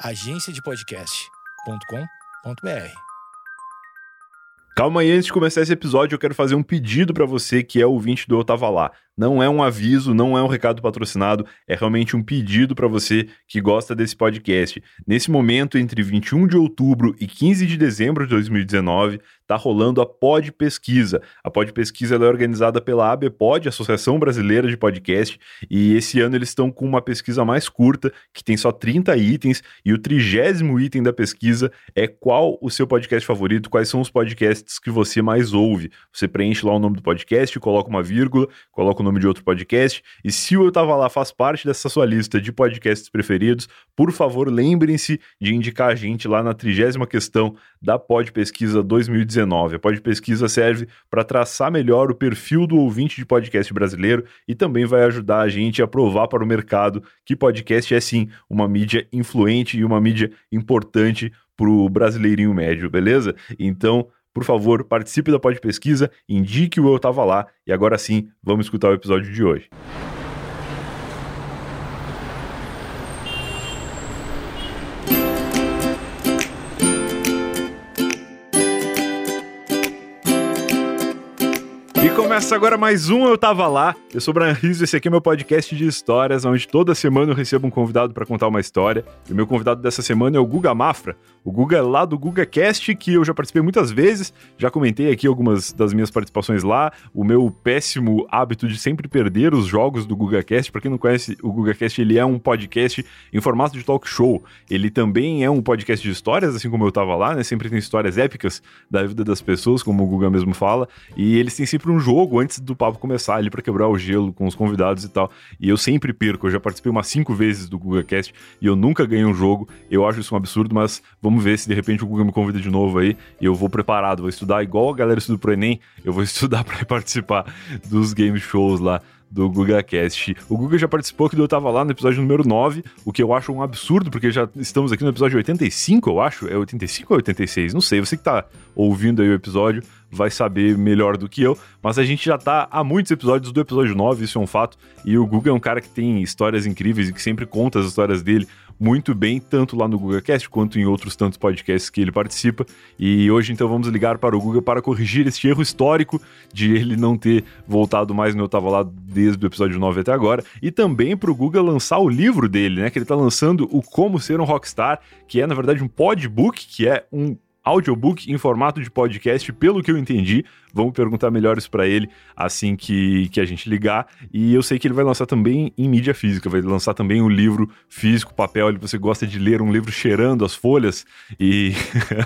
agenciadepodcast.com.br. Calma aí, antes de começar esse episódio, eu quero fazer um pedido para você que é ouvinte do Eu Tava Lá. Não é um aviso, não é um recado patrocinado, é realmente um pedido para você que gosta desse podcast. Nesse momento, entre 21 de outubro e 15 de dezembro de 2019, tá rolando a Pod Pesquisa. A Pod Pesquisa é organizada pela ABPOD, Associação Brasileira de Podcast, e esse ano eles estão com uma pesquisa mais curta, que tem só 30 itens, e o trigésimo item da pesquisa é qual o seu podcast favorito, quais são os podcasts que você mais ouve. Você preenche lá o nome do podcast, coloca uma vírgula, coloca o nome de outro podcast. E se o Eu Tava Lá faz parte dessa sua lista de podcasts preferidos, por favor, lembrem-se de indicar a gente lá na trigésima questão da Pod Pesquisa 2019. A Pod Pesquisa serve para traçar melhor o perfil do ouvinte de podcast brasileiro e também vai ajudar a gente a provar para o mercado que podcast é sim uma mídia influente e uma mídia importante para o brasileirinho médio, beleza? Então, por favor, participe da Pod Pesquisa, indique o Eu Tava Lá e agora sim, vamos escutar o episódio de hoje. Começa agora mais um Eu Tava Lá. Eu sou o Brian Rizzo, esse aqui é meu podcast de histórias, onde toda semana eu recebo um convidado para contar uma história. E o meu convidado dessa semana é o Guga Mafra. O Guga é lá do GugaCast, que eu já participei muitas vezes, já comentei aqui algumas das minhas participações lá, o meu péssimo hábito de sempre perder os jogos do GugaCast. Para quem não conhece, o GugaCast ele é um podcast em formato de talk show. Ele também é um podcast de histórias, assim como eu tava lá, né? Sempre tem histórias épicas da vida das pessoas, como o Guga mesmo fala, e eles têm sempre um jogo antes do papo começar ali para quebrar o gelo com os convidados e tal. E eu sempre perco, eu já participei umas cinco vezes do GugaCast e eu nunca ganhei um jogo. Eu acho isso um absurdo, mas vamos ver se de repente o Google me convida de novo aí e eu vou preparado, vou estudar igual a galera estuda pro Enem, eu vou estudar para participar dos game shows lá do GugaCast. O Guga já participou que eu tava lá no episódio número 9, o que eu acho um absurdo, porque já estamos aqui no episódio 85, eu acho. É 85 ou 86? Não sei. Você que tá ouvindo aí o episódio vai saber melhor do que eu, mas a gente já tá há muitos episódios do episódio 9, isso é um fato. E o Guga é um cara que tem histórias incríveis e que sempre conta as histórias dele muito bem, tanto lá no GugaCast quanto em outros tantos podcasts que ele participa. E hoje então vamos ligar para o Guga para corrigir este erro histórico de ele não ter voltado mais no Eu Tava Lá desde o episódio 9 até agora. E também para o Guga lançar o livro dele, né? Que ele tá lançando o Como Ser um Rockstar, que é na verdade um podbook, que é um audiobook em formato de podcast, pelo que eu entendi. Vamos perguntar melhores para ele assim que, que a gente ligar. E eu sei que ele vai lançar também em mídia física, vai lançar também um livro físico, papel. Ele, você gosta de ler um livro cheirando as folhas e,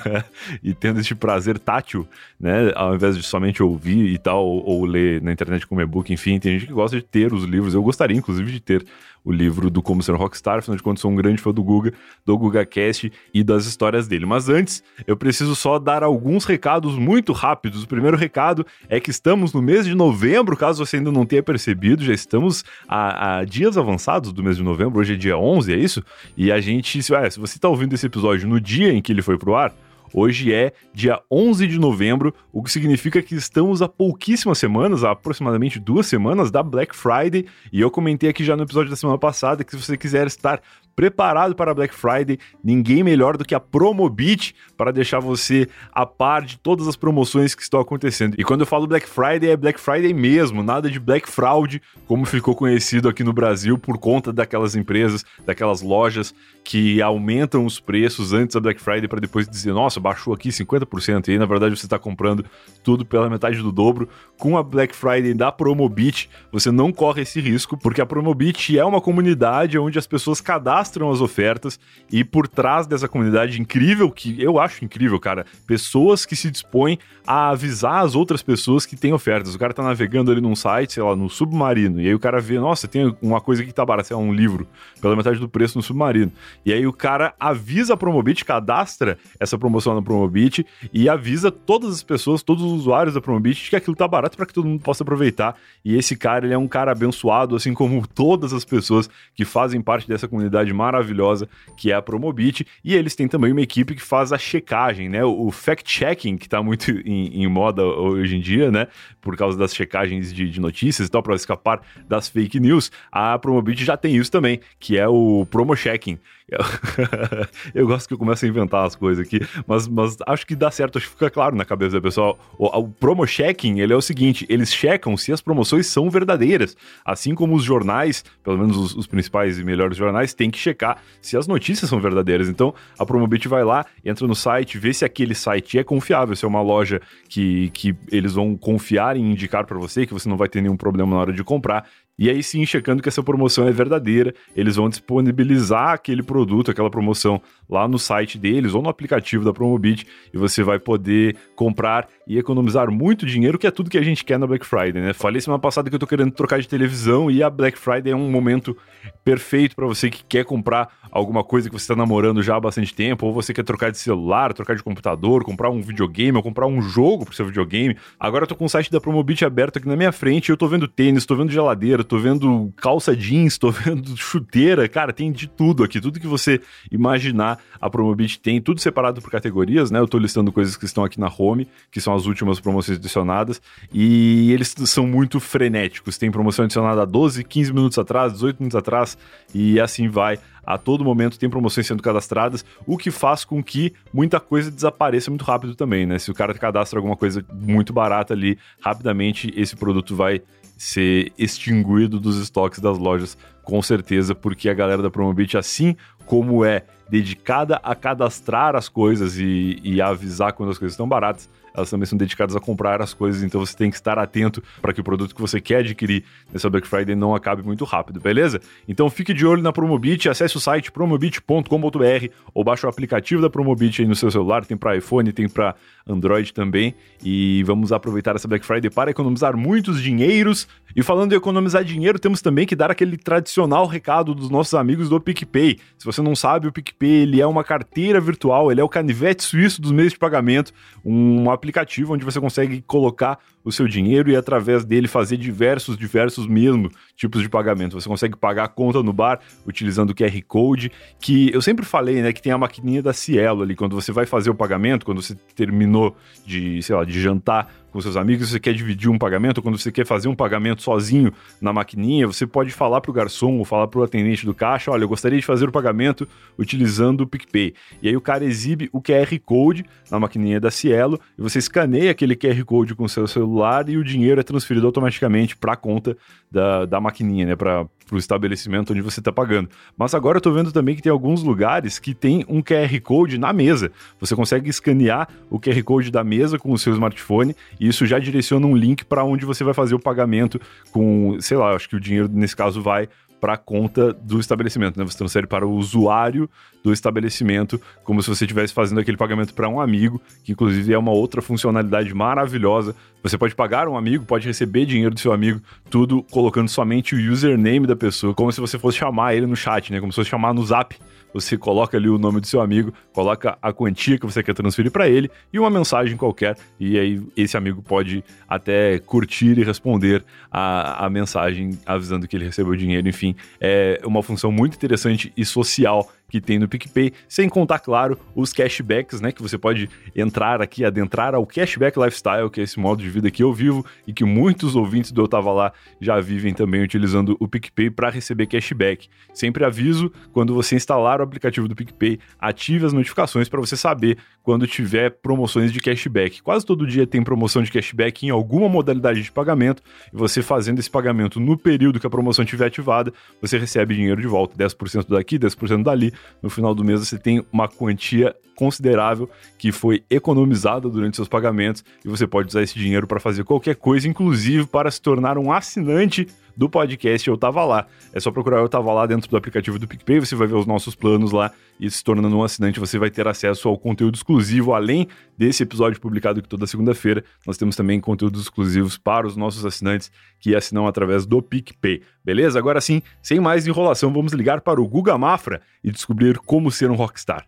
e tendo esse prazer tátil, né? Ao invés de somente ouvir e tal, ou, ou ler na internet como e-book, enfim, tem gente que gosta de ter os livros. Eu gostaria, inclusive, de ter o livro do Como Ser Rockstar, afinal de contas sou um grande fã do Guga, do GugaCast e das histórias dele. Mas antes, eu preciso só dar alguns recados muito rápidos. O primeiro recado é que estamos no mês de novembro, caso você ainda não tenha percebido, já estamos a, a dias avançados do mês de novembro, hoje é dia 11, é isso? E a gente, se, é, se você está ouvindo esse episódio no dia em que ele foi pro ar, Hoje é dia 11 de novembro, o que significa que estamos há pouquíssimas semanas, há aproximadamente duas semanas, da Black Friday. E eu comentei aqui já no episódio da semana passada que se você quiser estar preparado para Black Friday, ninguém melhor do que a Promobit para deixar você a par de todas as promoções que estão acontecendo. E quando eu falo Black Friday, é Black Friday mesmo, nada de Black Fraud, como ficou conhecido aqui no Brasil por conta daquelas empresas, daquelas lojas que aumentam os preços antes da Black Friday para depois dizer, nossa, baixou aqui 50%, e aí na verdade você está comprando tudo pela metade do dobro. Com a Black Friday da Promobit, você não corre esse risco, porque a Promobit é uma comunidade onde as pessoas cadastram as ofertas e por trás dessa comunidade incrível, que eu acho incrível, cara, pessoas que se dispõem a avisar as outras pessoas que tem ofertas. O cara tá navegando ali num site, sei lá, no submarino, e aí o cara vê, nossa, tem uma coisa que tá barata, sei lá, um livro, pela metade do preço no submarino. E aí o cara avisa a Promobit, cadastra essa promoção na Promobit e avisa todas as pessoas, todos os usuários da Promobit que aquilo tá barato para que todo mundo possa aproveitar. E esse cara, ele é um cara abençoado, assim como todas as pessoas que fazem parte dessa comunidade maravilhosa que é a Promobit. E eles têm também uma equipe que faz a checagem, né? O fact-checking, que está muito em, em, moda hoje em dia, né? Por causa das checagens de, de notícias e tal, para escapar das fake news. A Promobit já tem isso também, que é o promo checking eu gosto que eu começo a inventar as coisas aqui, mas, mas acho que dá certo, acho que fica claro na cabeça da pessoa. O, o promo checking, ele é o seguinte, eles checam se as promoções são verdadeiras, assim como os jornais, pelo menos os, os principais e melhores jornais, têm que checar se as notícias são verdadeiras. Então, a Promobit vai lá, entra no site, vê se aquele site é confiável, se é uma loja que, que eles vão confiar em indicar para você, que você não vai ter nenhum problema na hora de comprar. E aí sim, checando que essa promoção é verdadeira, eles vão disponibilizar aquele produto, aquela promoção lá no site deles ou no aplicativo da Promobit e você vai poder comprar e economizar muito dinheiro, que é tudo que a gente quer na Black Friday, né? Falei semana passada que eu tô querendo trocar de televisão e a Black Friday é um momento perfeito para você que quer comprar alguma coisa que você está namorando já há bastante tempo, ou você quer trocar de celular, trocar de computador, comprar um videogame, ou comprar um jogo pro seu videogame. Agora eu tô com o site da Promobit aberto aqui na minha frente, eu tô vendo tênis, tô vendo geladeira, tô vendo calça jeans, tô vendo chuteira, cara, tem de tudo aqui, tudo que você imaginar, a Promobit tem, tudo separado por categorias, né? Eu tô listando coisas que estão aqui na home, que são as últimas promoções adicionadas, e eles são muito frenéticos. Tem promoção adicionada a 12, 15 minutos atrás, 18 minutos atrás, e assim vai a todo momento tem promoções sendo cadastradas, o que faz com que muita coisa desapareça muito rápido também, né? Se o cara cadastra alguma coisa muito barata ali, rapidamente esse produto vai ser extinguido dos estoques das lojas, com certeza, porque a galera da Promobit, assim como é dedicada a cadastrar as coisas e, e avisar quando as coisas estão baratas, elas também são dedicadas a comprar as coisas, então você tem que estar atento para que o produto que você quer adquirir nessa Black Friday não acabe muito rápido, beleza? Então fique de olho na Promobit, acesse o site promobit.com.br ou baixe o aplicativo da Promobit aí no seu celular, tem para iPhone, tem para Android também, e vamos aproveitar essa Black Friday para economizar muitos dinheiros. E falando em economizar dinheiro, temos também que dar aquele tradicional recado dos nossos amigos do PicPay. Se você não sabe, o PicPay ele é uma carteira virtual, ele é o canivete suíço dos meios de pagamento, um aplicativo onde você consegue colocar o seu dinheiro e através dele fazer diversos, diversos mesmo tipos de pagamento. Você consegue pagar a conta no bar utilizando o QR Code, que eu sempre falei, né, que tem a maquininha da Cielo ali, quando você vai fazer o pagamento, quando você terminou de, sei lá, de jantar com seus amigos, você quer dividir um pagamento, quando você quer fazer um pagamento sozinho na maquininha, você pode falar para o garçom ou falar para o atendente do caixa, olha, eu gostaria de fazer o pagamento utilizando o PicPay. E aí o cara exibe o QR Code na maquininha da Cielo e você escaneia aquele QR Code com o seu celular e o dinheiro é transferido automaticamente para a conta da, da maquininha, né, para o estabelecimento onde você está pagando. Mas agora eu estou vendo também que tem alguns lugares que tem um QR Code na mesa. Você consegue escanear o QR Code da mesa com o seu smartphone e isso já direciona um link para onde você vai fazer o pagamento com, sei lá, acho que o dinheiro nesse caso vai para a conta do estabelecimento, né? Você transfere para o usuário do estabelecimento, como se você estivesse fazendo aquele pagamento para um amigo, que inclusive é uma outra funcionalidade maravilhosa. Você pode pagar um amigo, pode receber dinheiro do seu amigo, tudo colocando somente o username da pessoa, como se você fosse chamar ele no chat, né? Como se fosse chamar no Zap você coloca ali o nome do seu amigo, coloca a quantia que você quer transferir para ele e uma mensagem qualquer, e aí esse amigo pode até curtir e responder a, a mensagem avisando que ele recebeu o dinheiro. Enfim, é uma função muito interessante e social que tem no PicPay, sem contar, claro, os cashbacks, né? Que você pode entrar aqui, adentrar ao cashback lifestyle, que é esse modo de vida que eu vivo e que muitos ouvintes do Eu Tava Lá já vivem também utilizando o PicPay para receber cashback. Sempre aviso quando você instalar o aplicativo do PicPay, ative as notificações para você saber quando tiver promoções de cashback. Quase todo dia tem promoção de cashback em alguma modalidade de pagamento, e você fazendo esse pagamento no período que a promoção estiver ativada, você recebe dinheiro de volta, 10% daqui, 10% dali, no final do mês você tem uma quantia considerável que foi economizada durante seus pagamentos e você pode usar esse dinheiro para fazer qualquer coisa, inclusive para se tornar um assinante do podcast Eu Tava Lá. É só procurar Eu Tava Lá dentro do aplicativo do PicPay, você vai ver os nossos planos lá e se tornando um assinante você vai ter acesso ao conteúdo exclusivo, além desse episódio publicado aqui toda segunda-feira, nós temos também conteúdos exclusivos para os nossos assinantes que assinam através do PicPay. Beleza? Agora sim, sem mais enrolação, vamos ligar para o Guga Mafra e descobrir como ser um rockstar.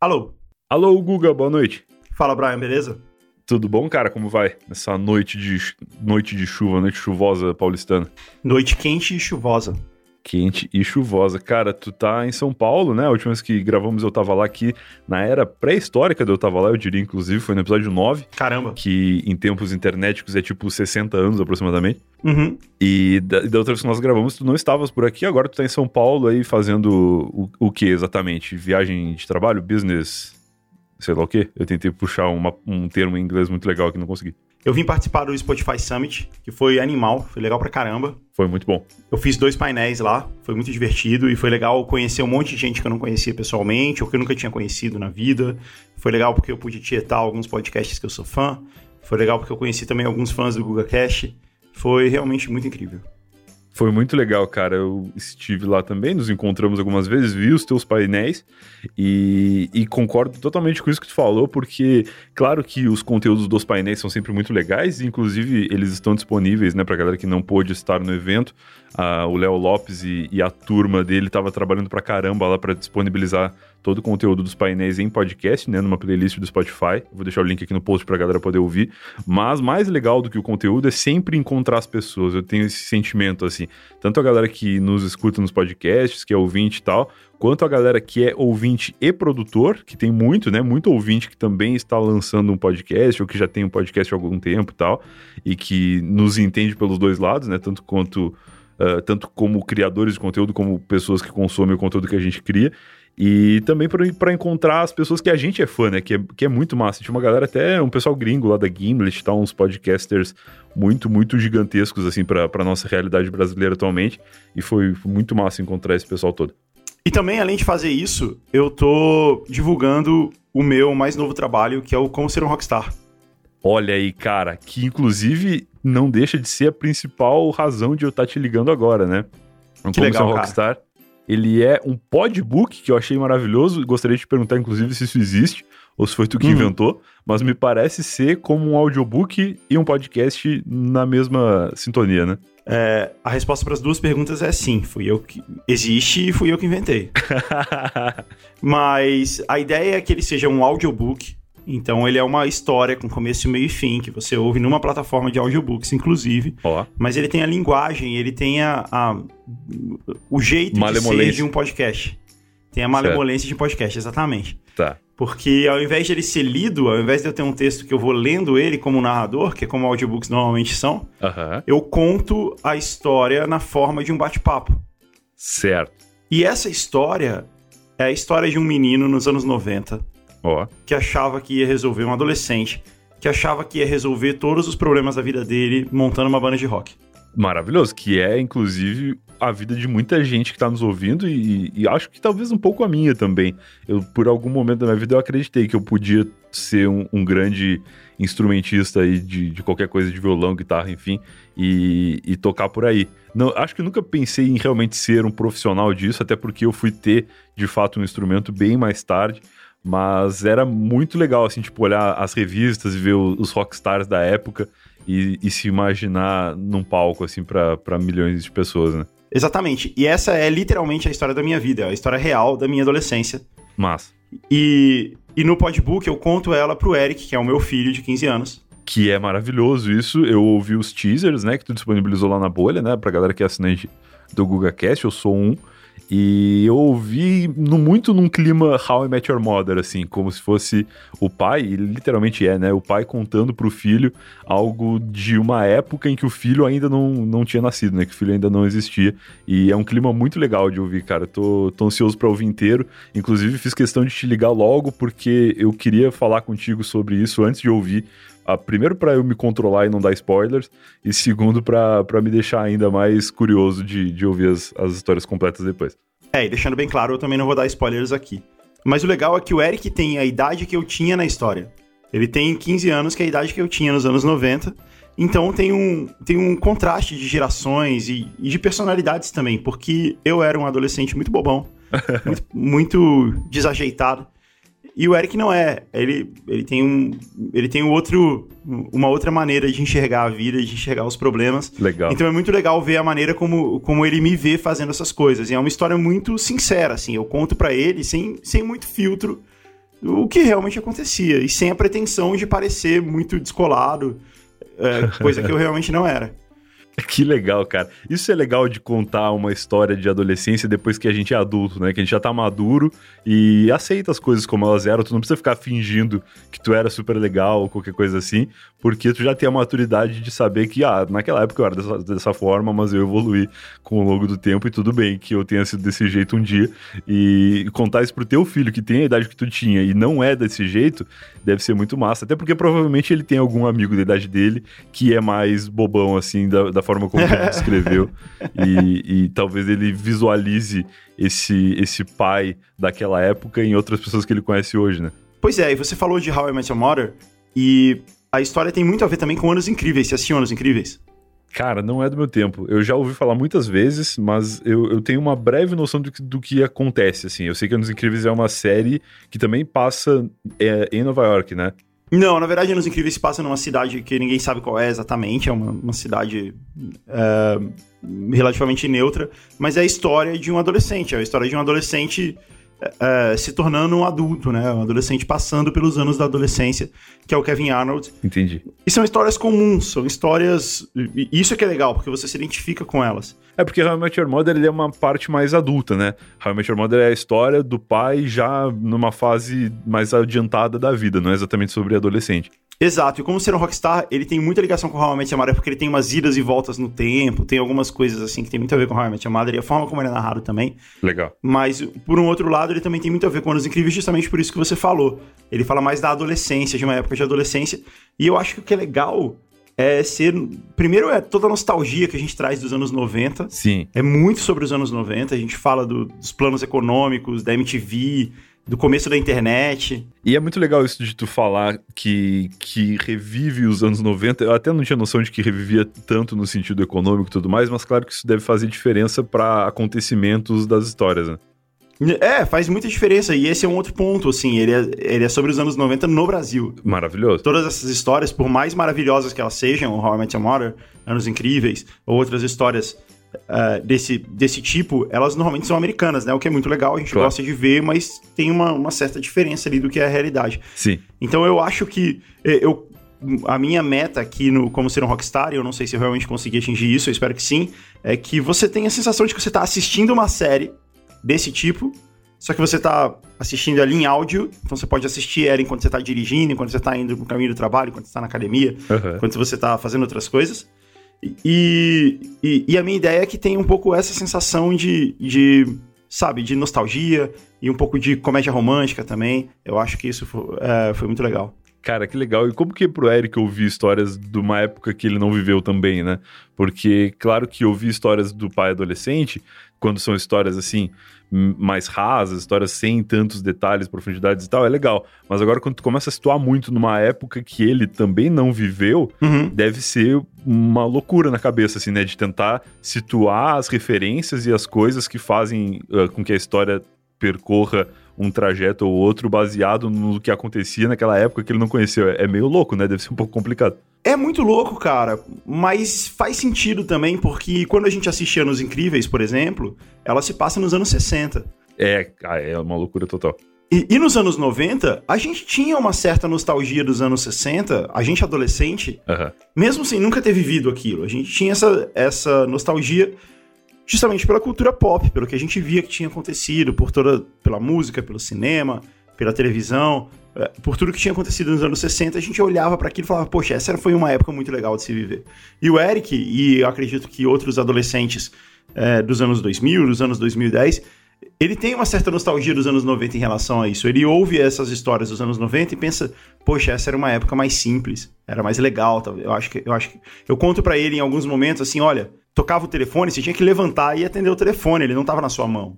Alô? Alô, Guga, boa noite. Fala, Brian, beleza? Tudo bom, cara? Como vai? Nessa noite de, noite de chuva, noite chuvosa paulistana. Noite quente e chuvosa. quente e chuvosa. Cara, tu tá em São Paulo, né? A última vez que gravamos eu tava lá aqui na era pré-histórica de eu tava lá, eu diria, inclusive, foi no episódio 9. Caramba. Que em tempos internéticos é tipo 60 anos aproximadamente. Uhum. E da, da outra vez que nós gravamos, tu não estavas por aqui, agora tu tá em São Paulo aí fazendo o, o que exatamente? Viagem de trabalho, business, sei lá o quê? Eu tentei puxar uma, um termo em inglês muito legal que não consegui. Eu vim participar do Spotify Summit, que foi animal, foi legal pra caramba. Foi muito bom. Eu fiz dois painéis lá, foi muito divertido e foi legal conhecer um monte de gente que eu não conhecia pessoalmente ou que eu nunca tinha conhecido na vida. Foi legal porque eu pude tietar alguns podcasts que eu sou fã. Foi legal porque eu conheci também alguns fãs do Google Cash. Foi realmente muito incrível. Foi muito legal, cara. Eu estive lá também, nos encontramos algumas vezes, vi os teus painéis e, e, concordo totalmente com isso que tu falou, porque, claro que os conteúdos dos painéis são sempre muito legais, inclusive eles estão disponíveis, né, pra galera que não pôde estar no evento. O Léo Lopes e, e, a turma dele tava trabalhando pra caramba lá para disponibilizar todo o conteúdo dos painéis em podcast, né, numa playlist do Spotify. Vou deixar o link aqui no post pra galera poder ouvir. Mas mais legal do que o conteúdo é sempre encontrar as pessoas. Eu tenho esse sentimento, assim. Tanto a galera que nos escuta nos podcasts, que é ouvinte e tal, quanto a galera que é ouvinte e produtor, que tem muito, né? Muito ouvinte que também está lançando um podcast, ou que já tem um podcast há algum tempo e tal, e que nos entende pelos dois lados, né? Tanto quanto. Tanto como criadores de conteúdo, como pessoas que consomem o conteúdo que a gente cria. E também para encontrar as pessoas que a gente é fã, né? Que é, que é muito massa. Tinha uma galera, até um pessoal gringo lá da Gimlet, tá? Uns podcasters muito, muito gigantescos, assim, pra nossa realidade brasileira atualmente. E foi muito massa encontrar esse pessoal todo. E também, além de fazer isso, eu tô divulgando o meu mais novo trabalho, que é o Como Ser um Rockstar. Olha aí, cara, que inclusive não deixa de ser a principal razão de eu estar tá te ligando agora, né? que Como legal, Rockstar. Cara ele é um podbook que eu achei maravilhoso. Gostaria de te perguntar, inclusive, se isso existe ou se foi tu que uhum. inventou, mas me parece ser como um audiobook e um podcast na mesma sintonia, né? É, a resposta para as duas perguntas é sim, fui eu que existe e fui eu que inventei. mas a ideia é que ele seja um audiobook então ele é uma história com começo, meio e fim, que você ouve numa plataforma de audiobooks, inclusive. Oh. Mas ele tem a linguagem, ele tem a, a o jeito de ser de um podcast. Tem a malemolência certo. de podcast, exatamente. Tá. Porque ao invés de ele ser lido, ao invés de eu ter um texto que eu vou lendo ele como narrador, que é como audiobooks normalmente são, eu conto a história na forma de um bate-papo. Certo. E essa história é a história de um menino nos anos 90 Oh. Que achava que ia resolver um adolescente, que achava que ia resolver todos os problemas da vida dele montando uma banda de rock. Maravilhoso, que é inclusive a vida de muita gente que está nos ouvindo e, e, acho que talvez um pouco a minha também. Eu, por algum momento da minha vida, eu acreditei que eu podia ser um, um grande instrumentista aí de, de, qualquer coisa de violão, guitarra, enfim, e, e, tocar por aí. Não, acho que nunca pensei em realmente ser um profissional disso, até porque eu fui ter de fato um instrumento bem mais tarde. Mas era muito legal, assim, tipo, olhar as revistas e ver os rockstars da época e, e se imaginar num palco, assim, para milhões de pessoas, né? Exatamente. E essa é literalmente a história da minha vida, a história real da minha adolescência. Mas. E, e no podbook eu conto ela pro Eric, que é o meu filho de 15 anos. Que é maravilhoso isso. Eu ouvi os teasers, né, que tu disponibilizou lá na bolha, né, pra galera que é assinante do GugaCast, eu sou um. E eu ouvi no, muito num clima How I Met Your Mother, assim, como se fosse o pai, e literalmente é, né? O pai contando pro filho algo de uma época em que o filho ainda não, não tinha nascido, né? Que o filho ainda não existia. E é um clima muito legal de ouvir, cara. Tô, tô ansioso pra ouvir inteiro. Inclusive, fiz questão de te ligar logo, porque eu queria falar contigo sobre isso antes de ouvir ah, primeiro para eu me controlar e não dar spoilers, e segundo para me deixar ainda mais curioso de, de ouvir as, as histórias completas depois. É, e deixando bem claro, eu também não vou dar spoilers aqui. Mas o legal é que o Eric tem a idade que eu tinha na história. Ele tem 15 anos, que é a idade que eu tinha nos anos 90. Então tem um, tem um contraste de gerações e, e de personalidades também, porque eu era um adolescente muito bobão, muito, muito desajeitado. E o Eric não é. Ele, ele tem um. Ele tem um outro, uma outra maneira de enxergar a vida, de enxergar os problemas. Legal. Então é muito legal ver a maneira como, como ele me vê fazendo essas coisas. E é uma história muito sincera, assim. Eu conto para ele sem, sem muito filtro o que realmente acontecia. E sem a pretensão de parecer muito descolado, é, coisa que eu realmente não era. Que legal, cara. Isso é legal de contar uma história de adolescência depois que a gente é adulto, né? Que a gente já tá maduro e aceita as coisas como elas eram. Tu não precisa ficar fingindo que tu era super legal ou qualquer coisa assim, porque tu já tem a maturidade de saber que, ah, naquela época eu era dessa, dessa forma, mas eu evoluí com o longo do tempo e tudo bem que eu tenha sido desse jeito um dia. E contar isso pro teu filho, que tem a idade que tu tinha e não é desse jeito, deve ser muito massa. Até porque provavelmente ele tem algum amigo da idade dele que é mais bobão, assim, da, da forma como ele descreveu. e, e talvez ele visualize esse, esse pai daquela época em outras pessoas que ele conhece hoje, né? Pois é, e você falou de How I Met Your Mother, e a história tem muito a ver também com Anos Incríveis. Você assistiu Anos Incríveis? Cara, não é do meu tempo. Eu já ouvi falar muitas vezes, mas eu, eu tenho uma breve noção do que, do que acontece, assim. Eu sei que Anos Incríveis é uma série que também passa é, em Nova York, né? Não, na verdade, Anos Incríveis se passa numa cidade que ninguém sabe qual é exatamente, é uma, uma cidade é, relativamente neutra, mas é a história de um adolescente, é a história de um adolescente é, se tornando um adulto, né? Um adolescente passando pelos anos da adolescência, que é o Kevin Arnold. Entendi. E são histórias comuns, são histórias. e Isso é que é legal, porque você se identifica com elas. É porque How I Met Your Mother é uma parte mais adulta, né? How I Met Your Mother é a história do pai já numa fase mais adiantada da vida, não é exatamente sobre adolescente. Exato, e como ser um rockstar, ele tem muita ligação com How I Met Your Mother, porque ele tem umas idas e voltas no tempo, tem algumas coisas assim que tem muito a ver com How I Met Your Mother, e a forma como ele é narrado também. Legal. Mas, por um outro lado, ele também tem muito a ver com Anos Incríveis, justamente por isso que você falou. Ele fala mais da adolescência, de uma época de adolescência, e eu acho que o que é legal é ser. Primeiro é toda a nostalgia que a gente traz dos anos 90. Sim. É muito sobre os anos 90. A gente fala do, dos planos econômicos, da MTV, do começo da internet. E é muito legal isso de tu falar que, que revive os anos 90. Eu até não tinha noção de que revivia tanto no sentido econômico e tudo mais, mas claro que isso deve fazer diferença para acontecimentos das histórias, né? É, faz muita diferença. E esse é um outro ponto, assim. Ele é, ele é sobre os anos 90 no Brasil. Maravilhoso. Todas essas histórias, por mais maravilhosas que elas sejam, How I Met Your Mother, Anos Incríveis, ou outras histórias uh, desse, desse tipo, elas normalmente são americanas, né? O que é muito legal, a gente Claro. gosta de ver, mas tem uma, uma certa diferença ali do que é a realidade. Sim. Então eu acho que eh, eu a minha meta aqui no Como Ser um Rockstar, e eu não sei se eu realmente consegui atingir isso, eu espero que sim, é que você tenha a sensação de que você está assistindo uma série desse tipo, só que você está assistindo ali em áudio, então você pode assistir ela enquanto você está dirigindo, enquanto você está indo no caminho do trabalho, enquanto você está na academia, Aham. enquanto você está fazendo outras coisas. E, e, e a minha ideia é que tenha um pouco essa sensação de, de, sabe, de nostalgia e um pouco de comédia romântica também. Eu acho que isso foi, é, foi muito legal. Cara, que legal. E como que é pro Eric ouvir histórias de uma época que ele não viveu também, né? Porque, claro que ouvir histórias do pai adolescente, quando são histórias assim, mais rasas, histórias sem tantos detalhes, profundidades e tal, é legal. Mas agora, quando tu começa a situar muito numa época que ele também não viveu, Uhum. deve ser uma loucura na cabeça, assim, né? De tentar situar as referências e as coisas que fazem ah, com que a história percorra um trajeto ou outro baseado no que acontecia naquela época que ele não conheceu. É é meio louco, né? Deve ser um pouco complicado. É muito louco, cara, mas faz sentido também, porque quando a gente assiste Anos Incríveis, por exemplo, ela se passa nos anos 60. É, é uma loucura total. E, e nos anos 90, a gente tinha uma certa nostalgia dos anos 60, a gente adolescente, Aham. mesmo sem nunca ter vivido aquilo. A gente tinha essa, essa nostalgia justamente pela cultura pop, pelo que a gente via que tinha acontecido, por toda pela música, pelo cinema, pela televisão, eh, por tudo que tinha acontecido nos anos 60, a gente olhava para aquilo e falava, poxa, essa foi uma época muito legal de se viver. E o Eric, e eu acredito que outros adolescentes eh, dos anos 2000, dos anos 2010, ele tem uma certa nostalgia dos anos 90 em relação a isso. Ele ouve essas histórias dos anos 90 e pensa, poxa, essa era uma época mais simples, era mais legal. Eu acho que eu acho que eu conto pra ele em alguns momentos assim, olha, tocava o telefone, você tinha que levantar e atender o telefone, ele não tava na sua mão.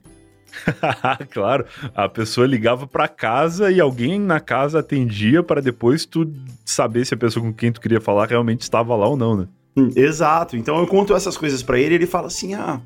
claro, a pessoa ligava pra casa e alguém na casa atendia para depois tu saber se a pessoa com quem tu queria falar realmente estava lá ou não, né? Hum, Exato. Então eu conto essas coisas pra ele e ele fala assim: "Ah,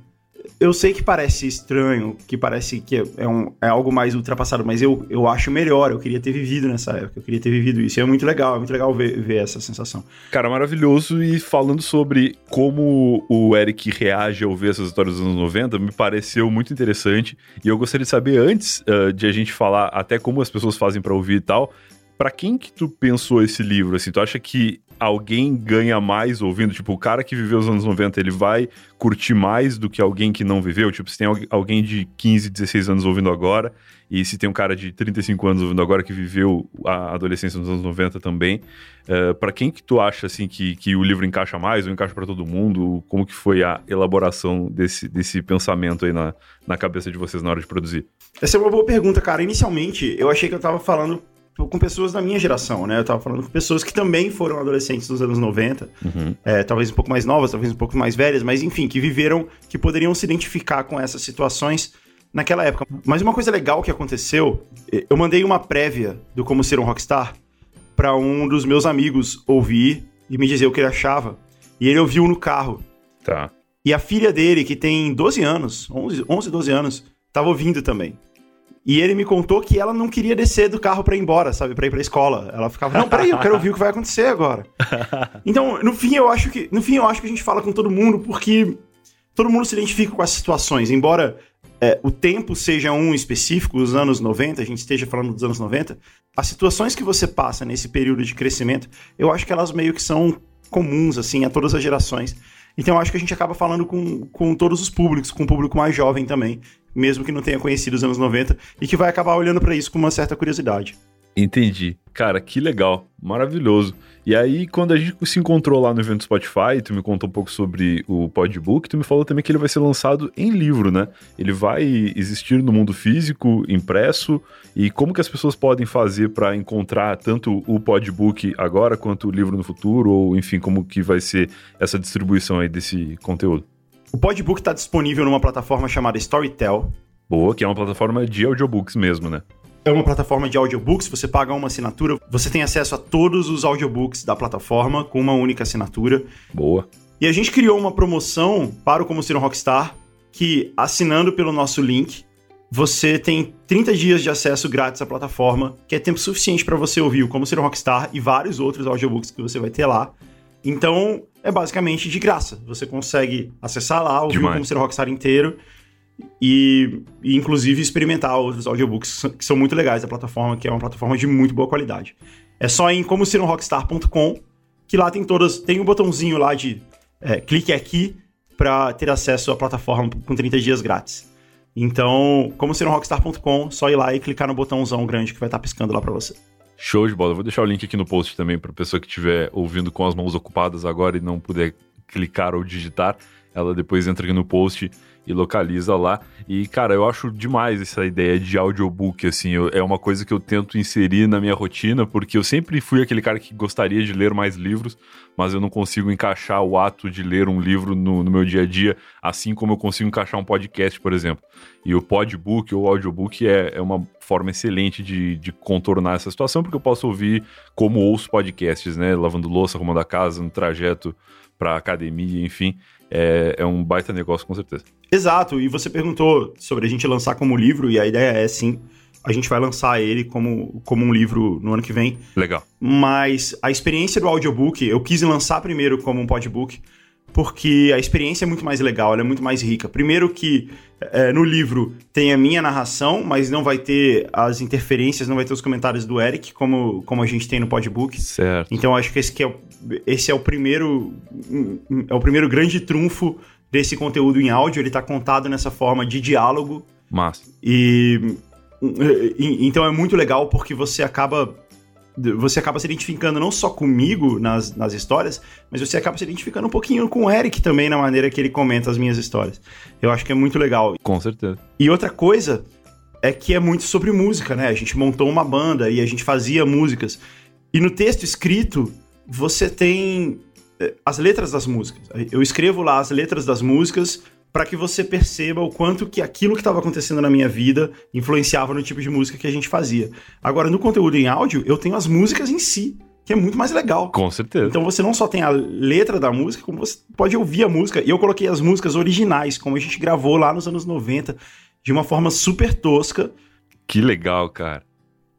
eu sei que parece estranho, que parece que é, um, é algo mais ultrapassado, mas eu, eu acho melhor. Eu queria ter vivido nessa época, eu queria ter vivido isso. E é muito legal, é muito legal ver, ver essa sensação. Cara, maravilhoso. E falando sobre como o Eric reage ao ver essas histórias dos anos 90, me pareceu muito interessante. E eu gostaria de saber, antes ah, de a gente falar até como as pessoas fazem pra ouvir e tal, pra quem que tu pensou esse livro? Assim, tu acha que alguém ganha mais ouvindo? Tipo, o cara que viveu os anos 90, ele vai curtir mais do que alguém que não viveu? Tipo, se tem alguém de 15, 16 anos ouvindo agora, e se tem um cara de 35 anos ouvindo agora que viveu a adolescência nos anos 90 também, uh, eh, para quem que tu acha, assim, que, que o livro encaixa mais ou encaixa para todo mundo? Como que foi a elaboração desse, desse pensamento aí na, na cabeça de vocês na hora de produzir? Essa é uma boa pergunta, cara. Inicialmente, eu achei que eu tava falando com pessoas da minha geração, né? Eu tava falando com pessoas que também foram adolescentes dos anos 90, uhum. é, talvez um pouco mais novas, talvez um pouco mais velhas, mas enfim, que viveram, que poderiam se identificar com essas situações naquela época. Mas uma coisa legal que aconteceu, eu mandei uma prévia do Como Ser um Rockstar para um dos meus amigos ouvir e me dizer o que ele achava. E ele ouviu no carro. Tá. E a filha dele, que tem 12 anos, 11, 11 12 anos, tava ouvindo também. E ele me contou que ela não queria descer do carro para ir embora, sabe, para ir para escola. Ela ficava, não, peraí, eu quero ouvir o que vai acontecer agora. Então, no fim, eu acho que, no fim, eu acho que a gente fala com todo mundo porque todo mundo se identifica com as situações, embora é, o tempo seja um específico, os anos 90, a gente esteja falando dos anos 90, as situações que você passa nesse período de crescimento, eu acho que elas meio que são comuns, assim, a todas as gerações. Então acho que a gente acaba falando com, com todos os públicos, com o público mais jovem também, mesmo que não tenha conhecido os anos 90, e que vai acabar olhando para isso com uma certa curiosidade. Entendi. Cara, que legal. Maravilhoso. E aí, quando a gente se encontrou lá no evento Spotify, tu me contou um pouco sobre o Podbook, tu me falou também que ele vai ser lançado em livro, né? Ele vai existir no mundo físico, impresso, e como que as pessoas podem fazer para encontrar tanto o Podbook agora quanto o livro no futuro, ou enfim, como que vai ser essa distribuição aí desse conteúdo? O Podbook está disponível numa plataforma chamada Storytel. Boa, que é uma plataforma de audiobooks mesmo, né? É uma plataforma de audiobooks, você paga uma assinatura, você tem acesso a todos os audiobooks da plataforma com uma única assinatura. Boa. E a gente criou uma promoção para o Como Ser um Rockstar, que assinando pelo nosso link, você tem 30 dias de acesso grátis à plataforma, que é tempo suficiente para você ouvir o Como Ser um Rockstar e vários outros audiobooks que você vai ter lá. Então, é basicamente de graça. Você consegue acessar lá, ouvir Demais. o Como Ser Rockstar inteiro e, e, inclusive, experimentar outros audiobooks que são muito legais da plataforma, que é uma plataforma de muito boa qualidade. É só em como ser um rockstar.com, que lá tem todas. Tem um botãozinho lá de é, clique aqui para ter acesso à plataforma com 30 dias grátis. Então, como ser um rockstar.com, só ir lá e clicar no botãozão grande que vai estar tá piscando lá para você. Show de bola. Vou deixar o link aqui no post também para pessoa que estiver ouvindo com as mãos ocupadas agora e não puder clicar ou digitar. Ela depois entra aqui no post e localiza lá. E, cara, eu acho demais essa ideia de audiobook, assim, eu, é uma coisa que eu tento inserir na minha rotina, porque eu sempre fui aquele cara que gostaria de ler mais livros, mas eu não consigo encaixar o ato de ler um livro no, no meu dia a dia, assim como eu consigo encaixar um podcast, por exemplo. E o podbook ou audiobook é, é uma forma excelente de, de contornar essa situação, porque eu posso ouvir como ouço podcasts, né? Lavando louça, arrumando a casa, no trajeto para academia, enfim é, é um baita negócio, com certeza. Exato, e você perguntou sobre a gente lançar como livro, e a ideia é sim, a gente vai lançar ele como, como um livro no ano que vem. Legal. Mas a experiência do audiobook, eu quis lançar primeiro como um podbook, porque a experiência é muito mais legal, ela é muito mais rica. Primeiro que é, no livro tem a minha narração, mas não vai ter as interferências, não vai ter os comentários do Eric, como, como a gente tem no podbook. Certo. Então acho que esse, que é, o, esse é o primeiro é o primeiro grande trunfo desse conteúdo em áudio. Ele está contado nessa forma de diálogo. Massa. E, e então é muito legal porque você acaba você acaba se identificando não só comigo nas, nas histórias, mas você acaba se identificando um pouquinho com o Eric também na maneira que ele comenta as minhas histórias. Eu acho que é muito legal. Com certeza. E outra coisa é que é muito sobre música, né? A gente montou uma banda e a gente fazia músicas. E no texto escrito, você tem as letras das músicas. Eu escrevo lá as letras das músicas para que você perceba o quanto que aquilo que estava acontecendo na minha vida influenciava no tipo de música que a gente fazia. Agora, no conteúdo em áudio, eu tenho as músicas em si, que é muito mais legal. Com certeza. Então você não só tem a letra da música, como você pode ouvir a música. E eu coloquei as músicas originais, como a gente gravou lá nos anos 90, de uma forma super tosca. Que legal, cara.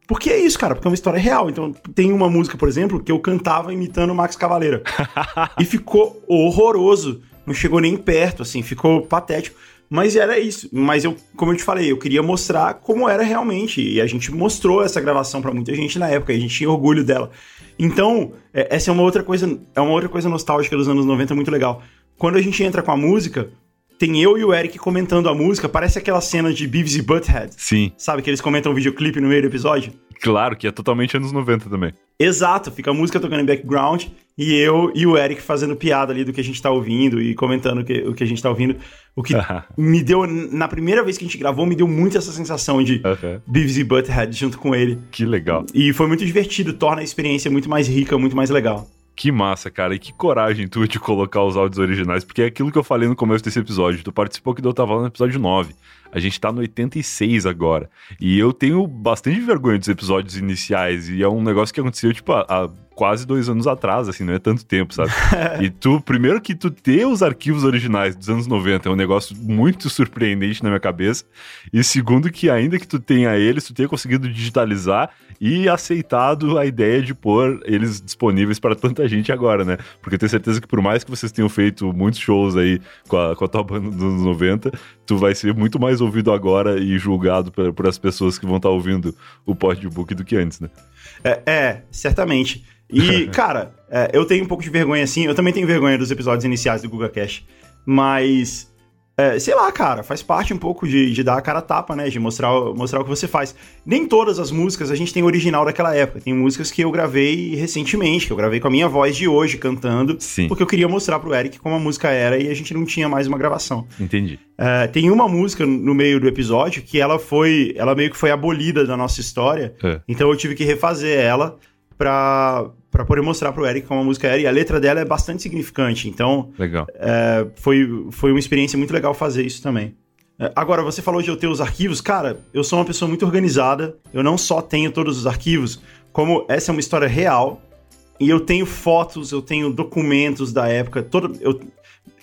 Porque é isso, cara, porque é uma história real. Então, tem uma música, por exemplo, que eu cantava imitando o Max Cavaleira. e ficou horroroso não chegou nem perto, assim, ficou patético. Mas era isso. Mas eu, como eu te falei, eu queria mostrar como era realmente. E a gente mostrou essa gravação para muita gente na época, e a gente tinha orgulho dela. Então, é, essa é uma outra coisa, é uma outra coisa nostálgica dos anos 90 muito legal. Quando a gente entra com a música, tem eu e o Eric comentando a música, parece aquela cena de Beavis e Butthead. Sim. Sabe que eles comentam um videoclipe no meio do episódio? Claro, que é totalmente anos 90 também. Exato, fica a música tocando em background e eu e o Eric fazendo piada ali do que a gente tá ouvindo e comentando o que, o que a gente tá ouvindo. O que me deu, na primeira vez que a gente gravou, me deu muito essa sensação de Aham. Beavis e Butthead junto com ele. Que legal. E foi muito divertido, torna a experiência muito mais rica, muito mais legal. Que massa, cara. E que coragem tua de colocar os áudios originais, porque é aquilo que eu falei no começo desse episódio. Tu participou que eu tava lá no episódio 9. A gente tá no 86 agora. E eu tenho bastante vergonha dos episódios iniciais. E é um negócio que aconteceu, tipo, há quase dois anos atrás, assim, não é tanto tempo, sabe? e tu, primeiro que tu ter os arquivos originais dos anos 90 é um negócio muito surpreendente na minha cabeça. E segundo que ainda que tu tenha eles, tu tenha conseguido digitalizar e aceitado a ideia de pôr eles disponíveis para tanta gente agora, né? Porque eu tenho certeza que por mais que vocês tenham feito muitos shows aí com a, com a tua banda dos anos 90, tu vai ser muito mais ouvido agora e julgado por, por as pessoas que vão estar ouvindo o podbook do que antes, né? É, é certamente. E, cara, é, eu tenho um pouco de vergonha assim. Eu também tenho vergonha dos episódios iniciais do Guga Cash. Mas, é, sei lá, cara, faz parte um pouco de, de dar a cara a tapa, né? De mostrar, mostrar o que você faz. Nem todas as músicas a gente tem original daquela época. Tem músicas que eu gravei recentemente, que eu gravei com a minha voz de hoje cantando. Sim. Porque eu queria mostrar pro Eric como a música era e a gente não tinha mais uma gravação. Entendi. É, tem uma música no meio do episódio que ela foi. Ela meio que foi abolida da nossa história. É. Então eu tive que refazer ela pra, pra poder mostrar pro Eric como a música era. E a letra dela é bastante significante. Então Legal. é, foi, foi uma experiência muito legal fazer isso também. É, Agora, você falou de eu ter os arquivos. Cara, eu sou uma pessoa muito organizada. Eu não só tenho todos os arquivos, como essa é uma história real. E eu tenho fotos, eu tenho documentos da época. Todo, eu,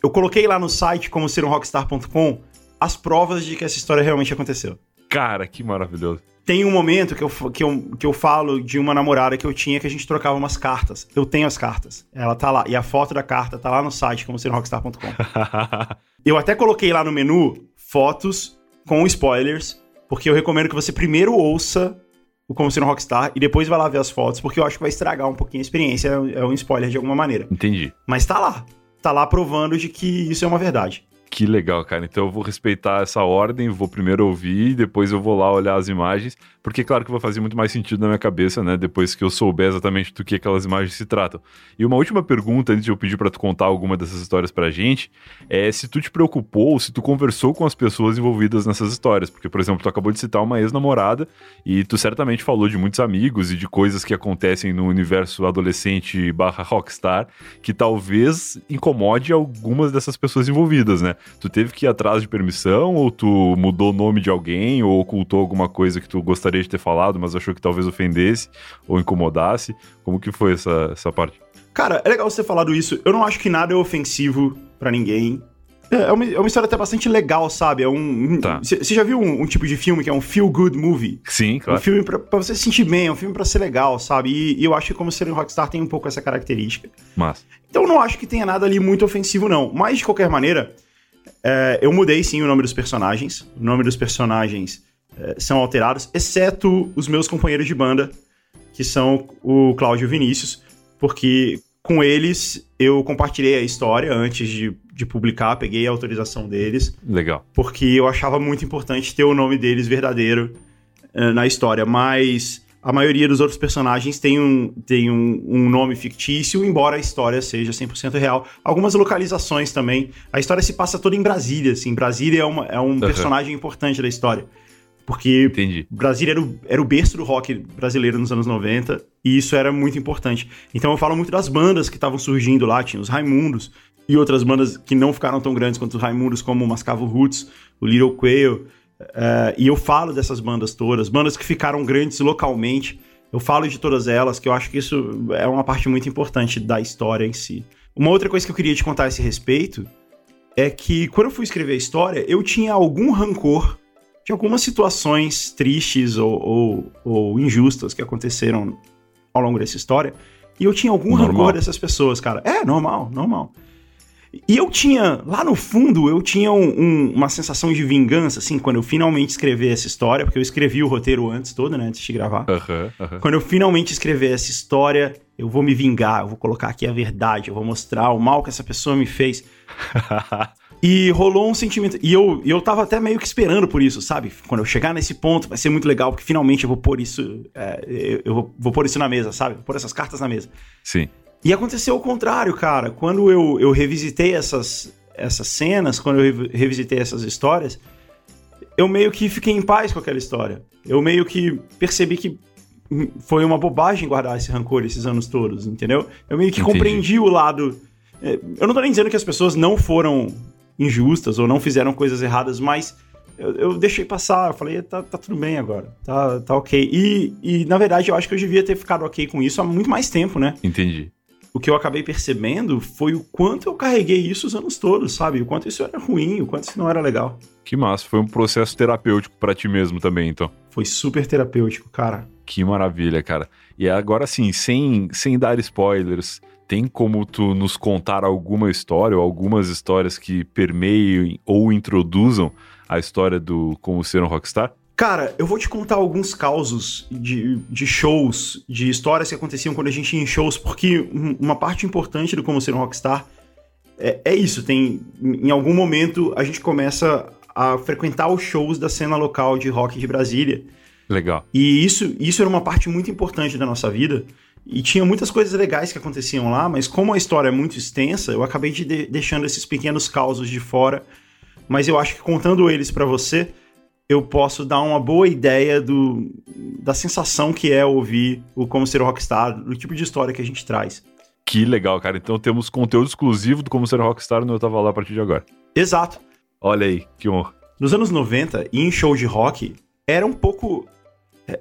eu coloquei lá no site, como ser um rockstar.com, as provas de que essa história realmente aconteceu. Cara, que maravilhoso. Tem um momento que eu, que, eu, que eu falo de uma namorada que eu tinha que a gente trocava umas cartas. Eu tenho as cartas. Ela tá lá. E a foto da carta tá lá no site, como ser rockstar.com. Eu até coloquei lá no menu fotos com spoilers, porque eu recomendo que você primeiro ouça o Como Ser um Rockstar e depois vai lá ver as fotos, porque eu acho que vai estragar um pouquinho a experiência, é um spoiler de alguma maneira. Entendi. Mas tá lá. Tá lá provando de que isso é uma verdade. Que legal, cara. Então eu vou respeitar essa ordem, vou primeiro ouvir, depois eu vou lá olhar as imagens, porque claro que vai fazer muito mais sentido na minha cabeça, né? Depois que eu souber exatamente do que aquelas imagens se tratam. E uma última pergunta, antes de eu pedir pra tu contar alguma dessas histórias pra gente, é se tu te preocupou, se tu conversou com as pessoas envolvidas nessas histórias. Porque, por exemplo, tu acabou de citar uma ex-namorada e tu certamente falou de muitos amigos e de coisas que acontecem no universo adolescente barra rockstar que talvez incomode algumas dessas pessoas envolvidas, né? Tu teve que ir atrás de permissão, ou tu mudou o nome de alguém, ou ocultou alguma coisa que tu gostaria de ter falado, mas achou que talvez ofendesse ou incomodasse? Como que foi essa, essa parte? Cara, é legal você ter falado isso. Eu não acho que nada é ofensivo pra ninguém. É é uma, é uma história até bastante legal, sabe? É um. Tá. Você já viu um, um tipo de filme que é um feel good movie? Sim, Um claro. filme pra, pra você se sentir bem, é um filme pra ser legal, sabe? E, e eu acho que como ser um rockstar tem um pouco essa característica. Mas, Então eu não acho que tenha nada ali muito ofensivo, não. Mas, de qualquer maneira, é, eu mudei sim o nome dos personagens. O nome dos personagens são alterados, exceto os meus companheiros de banda, que são o Cláudio e o Vinícius, porque com eles eu compartilhei a história antes de, de publicar, peguei a autorização deles, legal. porque eu achava muito importante ter o nome deles verdadeiro eh, na história, mas a maioria dos outros personagens tem um, tem um, um nome fictício, embora a história seja 100% real. Algumas localizações também. A história se passa toda em Brasília, assim. Brasília é, uma- é um personagem importante da história. Porque Entendi. Brasília era o, era o berço do rock brasileiro nos anos 90, e isso era muito importante. Então eu falo muito das bandas que estavam surgindo lá, tinha os Raimundos, e outras bandas que não ficaram tão grandes quanto os Raimundos, como o Mascavo Roots, o Little Quail, eh, e eu falo dessas bandas todas, bandas que ficaram grandes localmente, eu falo de todas elas, que eu acho que isso é uma parte muito importante da história em si. Uma outra coisa que eu queria te contar a esse respeito é que quando eu fui escrever a história, eu tinha algum rancor de algumas situações tristes ou, ou- ou injustas que aconteceram ao longo dessa história. E eu tinha algum Normal. rancor dessas pessoas, cara. É, normal, normal. E eu tinha, lá no fundo, eu tinha um, um, uma sensação de vingança, assim, quando eu finalmente escrevi essa história, porque eu escrevi o roteiro antes todo, né, antes de gravar. Aham, aham. Quando eu finalmente escrever essa história, eu vou me vingar, eu vou colocar aqui a verdade, eu vou mostrar o mal que essa pessoa me fez. E rolou um sentimento. E eu, eu tava até meio que esperando por isso, sabe? Quando eu chegar nesse ponto, vai ser muito legal, porque finalmente eu vou pôr isso. é, eu, eu vou, vou pôr isso na mesa, sabe? Vou pôr essas cartas na mesa. Sim. E aconteceu o contrário, cara. Quando eu, eu revisitei essas, essas cenas, quando eu revi- revisitei essas histórias, eu meio que fiquei em paz com aquela história. Eu meio que percebi que foi uma bobagem guardar esse rancor esses anos todos, entendeu? Eu meio que Entendi. compreendi o lado. é, Eu não tô nem dizendo que as pessoas não foram injustas ou não fizeram coisas erradas, mas eu, eu deixei passar. Eu falei, tá, tá tudo bem agora, tá, tá ok. E, e, na verdade, eu acho que eu devia ter ficado ok com isso há muito mais tempo, né? Entendi. o que eu acabei percebendo foi o quanto eu carreguei isso os anos todos, sabe? O quanto isso era ruim, o quanto isso não era legal. Que massa. Foi um processo terapêutico pra ti mesmo também, então. Foi super terapêutico, cara. Que maravilha, cara. E agora sim, sem, sem dar spoilers, tem como tu nos contar alguma história ou algumas histórias que permeiem ou introduzam a história do Como Ser um Rockstar? Cara, eu vou te contar alguns causos de, de shows, de histórias que aconteciam quando a gente ia em shows, porque um- uma parte importante do Como Ser um Rockstar é, é isso. Tem, em algum momento a gente começa a frequentar os shows da cena local de rock de Brasília. Legal. E isso, isso era uma parte muito importante da nossa vida. E tinha muitas coisas legais que aconteciam lá, mas como a história é muito extensa, eu acabei de de- deixando esses pequenos causos de fora. Mas eu acho que contando eles pra você, eu posso dar uma boa ideia do, da sensação que é ouvir o Como Ser Rockstar, do tipo de história que a gente traz. Que legal, cara. Então temos conteúdo exclusivo do Como Ser Rockstar no Eu Tava Lá a partir de agora. Exato. Olha aí, que honra. Nos anos 90, ir em show de rock era um pouco.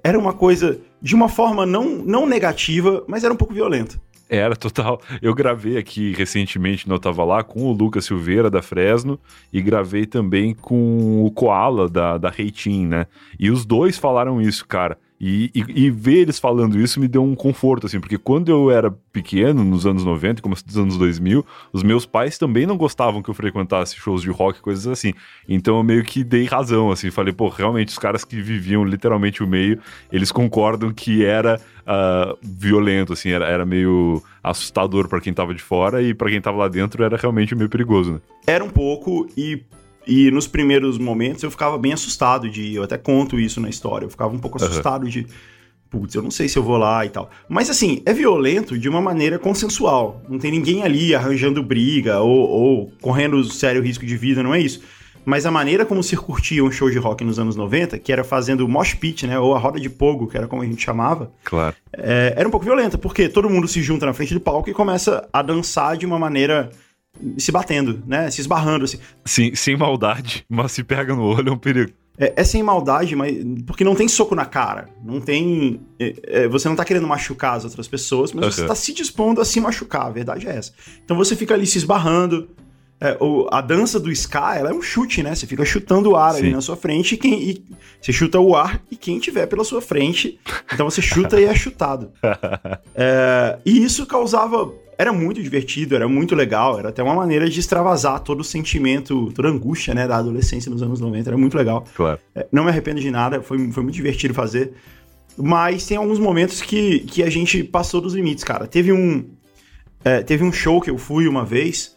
Era uma coisa de uma forma não, não negativa, mas era um pouco violenta. Era total. Eu gravei aqui recentemente Eu Tava Lá com o Lucas Silveira da Fresno e gravei também com o Koala da, da Reitin, né? E os dois falaram isso, cara. E, e, e ver eles falando isso me deu um conforto, assim, porque quando eu era pequeno, nos anos 90, começo dos anos 2000, os meus pais também não gostavam que eu frequentasse shows de rock, coisas assim. Então eu meio que dei razão, assim, falei, pô, realmente os caras que viviam literalmente o meio, eles concordam que era ah, violento, assim, era, era meio assustador pra quem tava de fora e pra quem tava lá dentro era realmente meio perigoso, né? Era um pouco e. E nos primeiros momentos eu ficava bem assustado de. Eu até conto isso na história. Eu ficava um pouco assustado de. Putz, eu não sei se eu vou lá e tal. Mas assim, é violento de uma maneira consensual. Não tem ninguém ali arranjando briga ou, ou correndo sério risco de vida, não é isso. Mas a maneira como se curtia um show de rock nos anos 90, que era fazendo mosh pit, né? Ou a roda de pogo, que era como a gente chamava, Claro. é, era um pouco violenta, porque todo mundo se junta na frente do palco e começa a dançar de uma maneira se batendo, né? Se esbarrando, assim. Sim, sem maldade, mas se pega no olho é um perigo. É, é sem maldade, mas porque não tem soco na cara. Não tem. é, é, você não tá querendo machucar as outras pessoas, mas você Aham. tá se dispondo a se machucar. A verdade é essa. Então você fica ali se esbarrando. É, o- a dança do ska, ela é um chute, né? Você fica chutando o ar ali Sim. na sua frente e quem. e- você chuta o ar e quem tiver pela sua frente. Então você chuta e é chutado. É, e isso causava. Era muito divertido, era muito legal, era até uma maneira de extravasar todo o sentimento, toda a angústia né, da adolescência nos anos 90, era muito legal. Claro. É, Não me arrependo de nada, foi, foi muito divertido fazer. Mas tem alguns momentos que, que a gente passou dos limites, cara. Teve um, é, teve um show que eu fui uma vez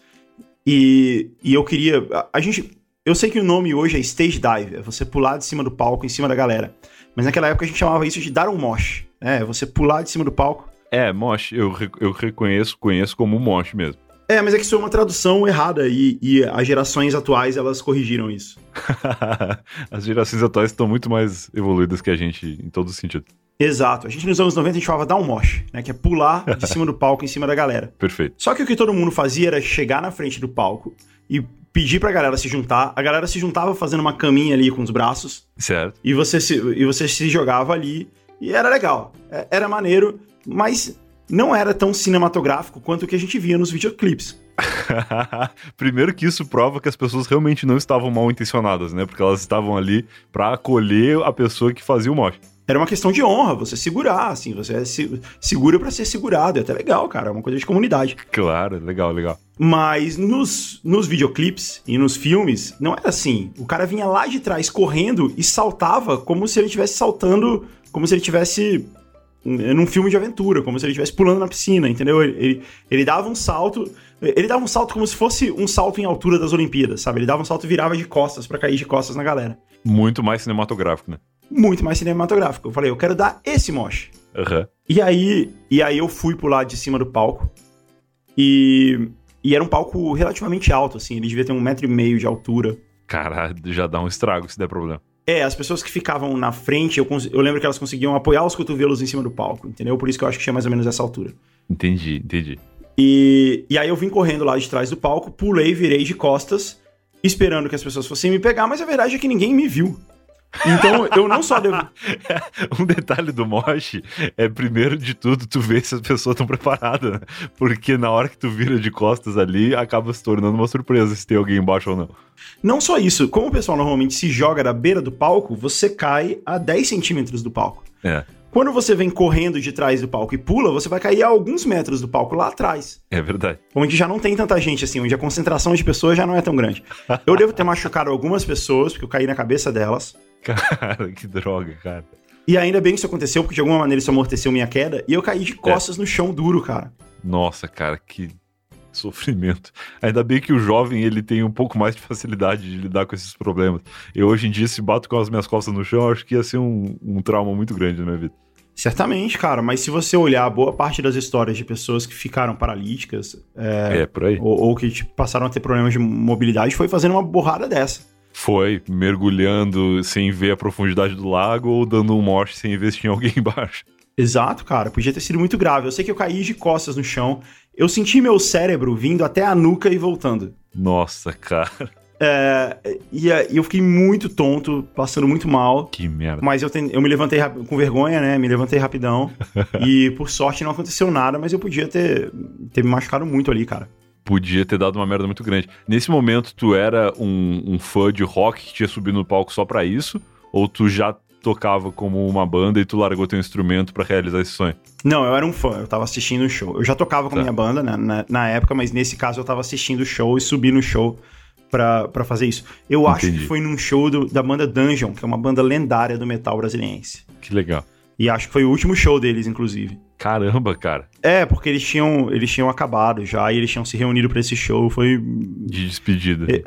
e, e eu queria. A, a gente. Eu sei que o nome hoje é stage dive, é você pular de cima do palco, em cima da galera. Mas naquela época a gente chamava isso de dar um mosh. É, você pular de cima do palco. É, mosh, eu, eu reconheço, conheço como mosh mesmo. É, mas é que isso é uma tradução errada e, e as gerações atuais elas corrigiram isso. As gerações atuais estão muito mais evoluídas que a gente em todos os sentidos. Exato. A gente nos anos 90 a gente chamava dar um mosh, né? Que é pular de cima do palco em cima da galera. Perfeito. Só que o que todo mundo fazia era chegar na frente do palco e pedir pra galera se juntar. A galera se juntava fazendo uma caminha ali com os braços Certo. e você se, e você se jogava ali e era legal. É- Era maneiro, mas não era tão cinematográfico quanto o que a gente via nos videoclipes. Primeiro que isso prova que as pessoas realmente não estavam mal intencionadas, né? Porque elas estavam ali pra acolher a pessoa que fazia o mosh. Era uma questão de honra, você segurar, assim, você é se, segura para ser segurado. É até legal, cara, é uma coisa de comunidade. Claro, legal, legal. Mas nos, nos videoclipes e nos filmes, não era assim. O cara vinha lá de trás correndo e saltava como se ele estivesse saltando, como se ele tivesse num filme de aventura, como se ele estivesse pulando na piscina, entendeu? Ele, ele, ele, dava um salto, ele dava um salto como se fosse um salto em altura das Olimpíadas, sabe? Ele dava um salto e virava de costas para cair de costas na galera. Muito mais cinematográfico, né? Muito mais cinematográfico. Eu falei, eu quero dar esse mosh. Uhum. E aí, e aí eu fui pular de cima do palco e, e era um palco relativamente alto, assim, ele devia ter um metro e meio de altura. Cara, já dá um estrago se der problema. É, as pessoas que ficavam na frente, eu, eu lembro que elas conseguiam apoiar os cotovelos em cima do palco, entendeu? Por isso que eu acho que tinha mais ou menos essa altura. Entendi, entendi. E, e aí eu vim correndo lá de trás do palco, pulei, virei de costas, esperando que as pessoas fossem me pegar, mas a verdade é que ninguém me viu. Então, eu não só devo. um detalhe do Mosh é, primeiro de tudo, tu vê se as pessoas estão preparadas, né? Porque na hora que tu vira de costas ali, acaba se tornando uma surpresa se tem alguém embaixo ou não. Não só isso, como o pessoal normalmente se joga da beira do palco, você cai a 10 centímetros do palco. É. Quando você vem correndo de trás do palco e pula, você vai cair a alguns metros do palco lá atrás. É verdade. Onde já não tem tanta gente assim, onde a concentração de pessoas já não é tão grande. Eu devo ter machucado algumas pessoas, porque eu caí na cabeça delas. Cara, que droga, cara. E ainda bem que isso aconteceu, porque de alguma maneira isso amorteceu minha queda, e eu caí de costas é. no chão duro, cara. Nossa, cara, que sofrimento. Ainda bem que o jovem ele tem um pouco mais de facilidade de lidar com esses problemas. Eu hoje em dia, se bato com as minhas costas no chão, acho que ia ser um, um trauma muito grande na minha vida. Certamente, cara, mas se você olhar boa parte das histórias de pessoas que ficaram paralíticas é, é por aí. Ou, ou que tipo, passaram a ter problemas de mobilidade, foi fazendo uma borrada dessa. Foi, mergulhando sem ver a profundidade do lago ou dando um morte sem ver se tinha alguém embaixo. Exato, cara. Podia ter sido muito grave. Eu sei que eu caí de costas no chão. Eu senti meu cérebro vindo até a nuca e voltando. Nossa, cara. É, e, e, eu fiquei muito tonto, passando muito mal. Que merda. Mas eu, eu me levantei com vergonha, né? Me levantei rapidão. e por sorte não aconteceu nada, mas eu podia ter, ter me machucado muito ali, cara. Podia ter dado uma merda muito grande. Nesse momento, tu era um, um fã de rock que tinha subido no palco só para isso? Ou tu já tocava como uma banda e tu largou teu instrumento para realizar esse sonho? Não, eu era um fã, eu tava assistindo o show. Eu já tocava com tá. minha banda né, na, na, época, mas nesse caso eu tava assistindo o show e subi no show para fazer isso. Eu Entendi. acho que foi num show do, da banda Dungeon, que é uma banda lendária do metal brasiliense. Que legal. E acho que foi o último show deles, inclusive. Caramba, cara. É, porque eles tinham, eles tinham acabado já e eles tinham se reunido para esse show. Foi. De despedida. É,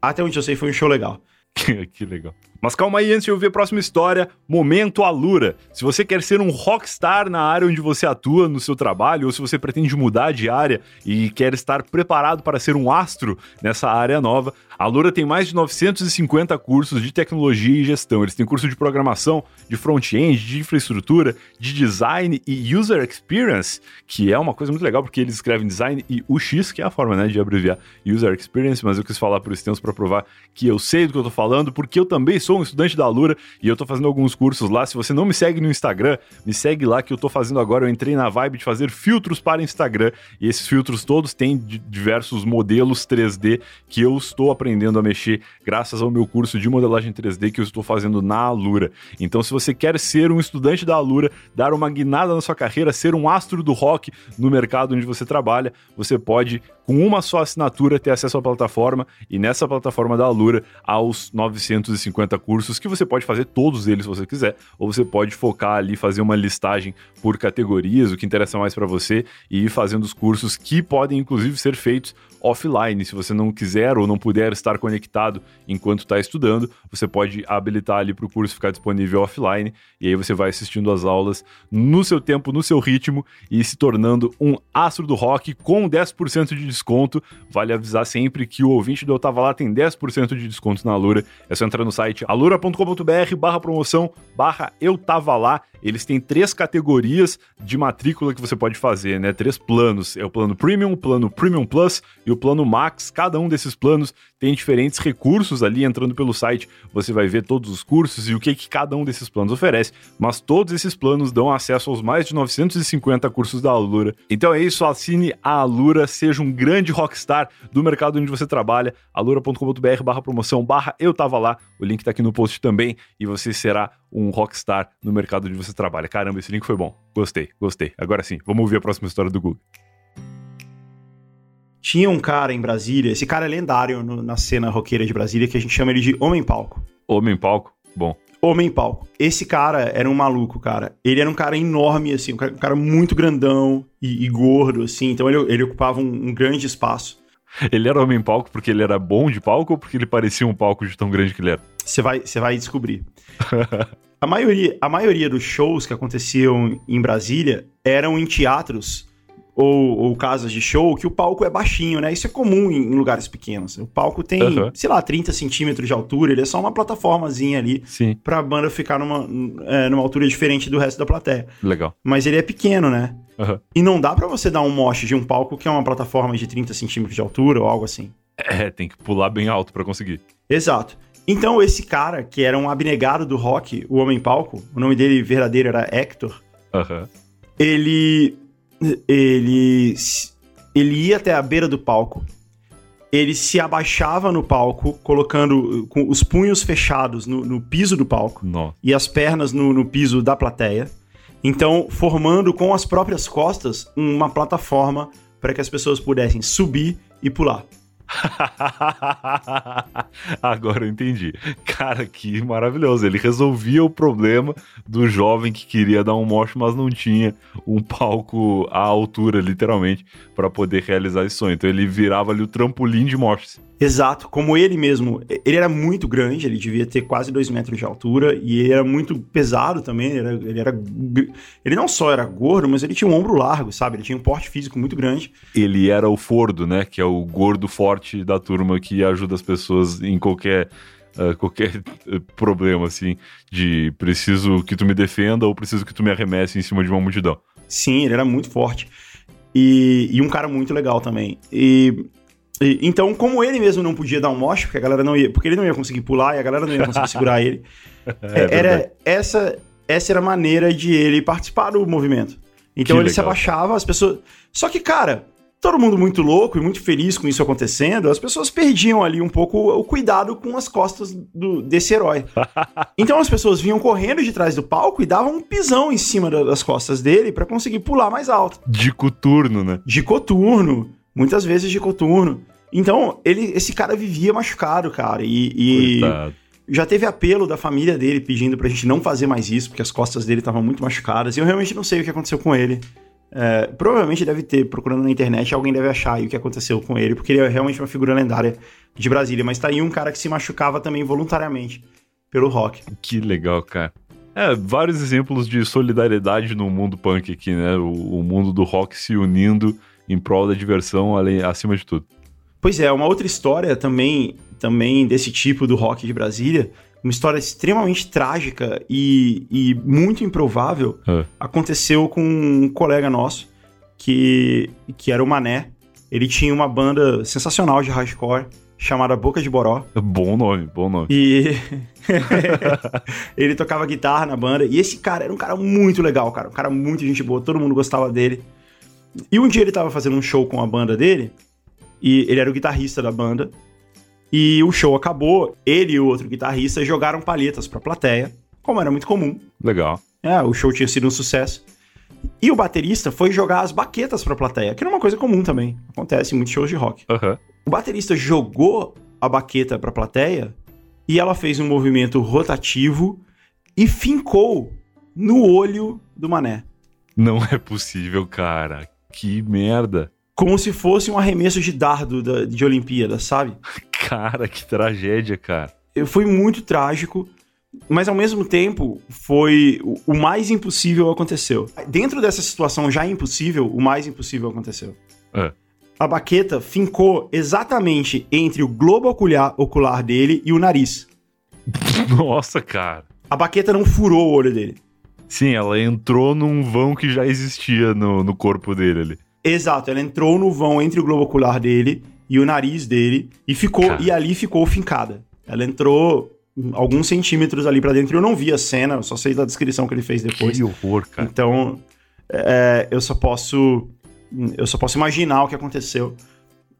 até onde eu sei, foi um show legal. que legal. Mas calma aí, antes de eu ver a próxima história, momento Alura. Se você quer ser um rockstar na área onde você atua no seu trabalho, ou se você pretende mudar de área e quer estar preparado para ser um astro nessa área nova, a Alura tem mais de 950 cursos de tecnologia e gestão. Eles têm curso de programação, de front-end, de infraestrutura, de design e user experience, que é uma coisa muito legal porque eles escrevem design e UX, que é a forma né, de abreviar user experience, mas eu quis falar por extenso para provar que eu sei do que eu tô falando, porque eu também sou um estudante da Alura e eu tô fazendo alguns cursos lá. Se você não me segue no Instagram, me segue lá que eu tô fazendo agora. Eu entrei na vibe de fazer filtros para Instagram e esses filtros todos têm diversos modelos 3D que eu estou aprendendo a mexer graças ao meu curso de modelagem 3D que eu estou fazendo na Alura. Então, se você quer ser um estudante da Alura, dar uma guinada na sua carreira, ser um astro do rock no mercado onde você trabalha, você pode com uma só assinatura ter acesso à plataforma e nessa plataforma da Alura aos 950 cursos que você pode fazer todos eles se você quiser, ou você pode focar ali fazer uma listagem por categorias, o que interessa mais para você e ir fazendo os cursos que podem inclusive ser feitos offline. Se você não quiser ou não puder estar conectado enquanto está estudando, você pode habilitar ali para o curso ficar disponível offline e aí você vai assistindo as aulas no seu tempo, no seu ritmo e se tornando um astro do rock com 10% de desconto. Vale avisar sempre que o ouvinte do Eu Tava Lá tem 10% de desconto na Alura. É só entrar no site alura.com.br barra promoção barra Eu Tava Lá. Eles têm três categorias de matrícula que você pode fazer, né? Três planos. É o plano Premium, o plano Premium Plus e o plano Max. Cada um desses planos tem diferentes recursos ali. Entrando pelo site, você vai ver todos os cursos e o que, que cada um desses planos oferece. Mas todos esses planos dão acesso aos mais de 950 cursos da Alura. Então é isso, assine a Alura, seja um grande rockstar do mercado onde você trabalha. alura.com.br barra promoção barra eu tava lá. O link tá aqui no post também e você será um rockstar no mercado onde você trabalha. Caramba, esse link foi bom. Gostei, gostei. Agora sim, vamos ouvir a próxima história do Google. Tinha um cara em Brasília, esse cara é lendário no- na cena roqueira de Brasília, que a gente chama ele de Homem Palco. Homem palco? Bom. Homem Palco. Esse cara era um maluco, cara. Ele era um cara enorme, assim, um cara, um cara muito grandão e, e gordo, assim. Então ele, ele ocupava um, um grande espaço. Ele era homem palco porque ele era bom de palco ou porque ele parecia um palco de tão grande que ele era? Você vai, você vai descobrir. a, maioria, a maioria dos shows que aconteciam em Brasília eram em teatros ou, ou casas de show que o palco é baixinho, né? Isso é comum em, em lugares pequenos. O palco tem, Aham. sei lá, 30 centímetros de altura, ele é só uma plataformazinha ali Sim, pra banda ficar numa, é, numa altura diferente do resto da plateia. legal. Mas ele é pequeno, né? Aham. E não dá pra você dar um moche de um palco que é uma plataforma de 30 centímetros de altura ou algo assim. É, tem que pular bem alto pra conseguir. Exato. Então, esse cara, que era um abnegado do rock, o Homem Palco, o nome dele verdadeiro era Hector, Aham. ele. Ele. Ele ia até a beira do palco. Ele se abaixava no palco, colocando uh, com os punhos fechados no, no piso do palco e as pernas no, no piso da plateia. Então, formando com as próprias costas uma plataforma para que as pessoas pudessem subir e pular. Agora eu entendi. Cara, que maravilhoso. Ele resolvia o problema do jovem que queria dar um moche, mas não tinha um palco à altura, literalmente, para poder realizar esse sonho. Então ele virava ali o trampolim de moches. Exato, como ele mesmo. Ele era muito grande, ele devia ter quase dois metros de altura e ele era muito pesado também. Ele era, ele era. Ele não só era gordo, mas ele tinha um ombro largo, sabe? Ele tinha um porte físico muito grande. Ele era o Fordo, né? Que é o gordo forte da turma que ajuda as pessoas em qualquer. eh, qualquer eh, problema, assim, de preciso que tu me defenda ou preciso que tu me arremesse em cima de uma multidão. Sim, ele era muito forte. E, e um cara muito legal também. E, e- então, como ele mesmo não podia dar um moche, porque a galera não ia, porque ele não ia conseguir pular e a galera não ia conseguir segurar ele, É é- era essa essa era a maneira de ele participar do movimento. Então Que ele se legal. abaixava, as pessoas. Só que, cara, todo mundo muito louco e muito feliz com isso acontecendo, as pessoas perdiam ali um pouco o cuidado com as costas do- desse herói. Então as pessoas vinham correndo de trás do palco e davam um pisão em cima da- das costas dele pra conseguir pular mais alto. De coturno, né? De coturno, muitas vezes de coturno. Então, ele, esse cara vivia machucado, cara. E, e já teve apelo da família dele pedindo pra gente não fazer mais isso, porque as costas dele estavam muito machucadas. E eu realmente não sei o que aconteceu com ele. É, provavelmente deve ter, procurando na internet, alguém deve achar aí o que aconteceu com ele, porque ele é realmente uma figura lendária de Brasília. Mas tá aí um cara que se machucava também voluntariamente pelo rock. Que legal, cara. É, vários exemplos de solidariedade no mundo punk aqui, né? O, o mundo do rock se unindo em prol da diversão, além, acima de tudo. Pois é, uma outra história também, também desse tipo do rock de Brasília, uma história extremamente trágica e, e muito improvável, É. aconteceu com um colega nosso, que, que era o Mané. Ele tinha uma banda sensacional de hardcore, chamada Boca de Boró. Bom nome, bom nome. E ele tocava guitarra na banda. E esse cara era um cara muito legal, cara. Um cara muito gente boa, todo mundo gostava dele. E um dia ele tava fazendo um show com a banda dele. E ele era o guitarrista da banda. E o show acabou. Ele e o outro guitarrista jogaram palhetas pra plateia, como era muito comum. Legal. É, o show tinha sido um sucesso. E o baterista foi jogar as baquetas pra plateia, que era uma coisa comum também. Acontece em muitos shows de rock. Aham. O baterista jogou a baqueta pra plateia e ela fez um movimento rotativo e fincou no olho do mané. Não é possível, cara. Que merda. Como se fosse um arremesso de dardo da- de Olimpíada, sabe? Cara, que tragédia, cara. Foi muito trágico, mas ao mesmo tempo foi o- mais impossível aconteceu. Dentro dessa situação já impossível, o mais impossível aconteceu. É. A baqueta fincou exatamente entre o globo ocular, ocular dele e o nariz. Nossa, cara. A baqueta não furou o olho dele. Sim, ela entrou num vão que já existia no, no corpo dele ali. Exato, ela entrou no vão entre o globo ocular dele e o nariz dele e ficou Cara. e ali ficou fincada. Ela entrou alguns centímetros ali pra dentro. Eu não vi a cena, eu só sei da descrição que ele fez depois. Que horror, cara. Então, é, eu só posso eu só posso imaginar o que aconteceu.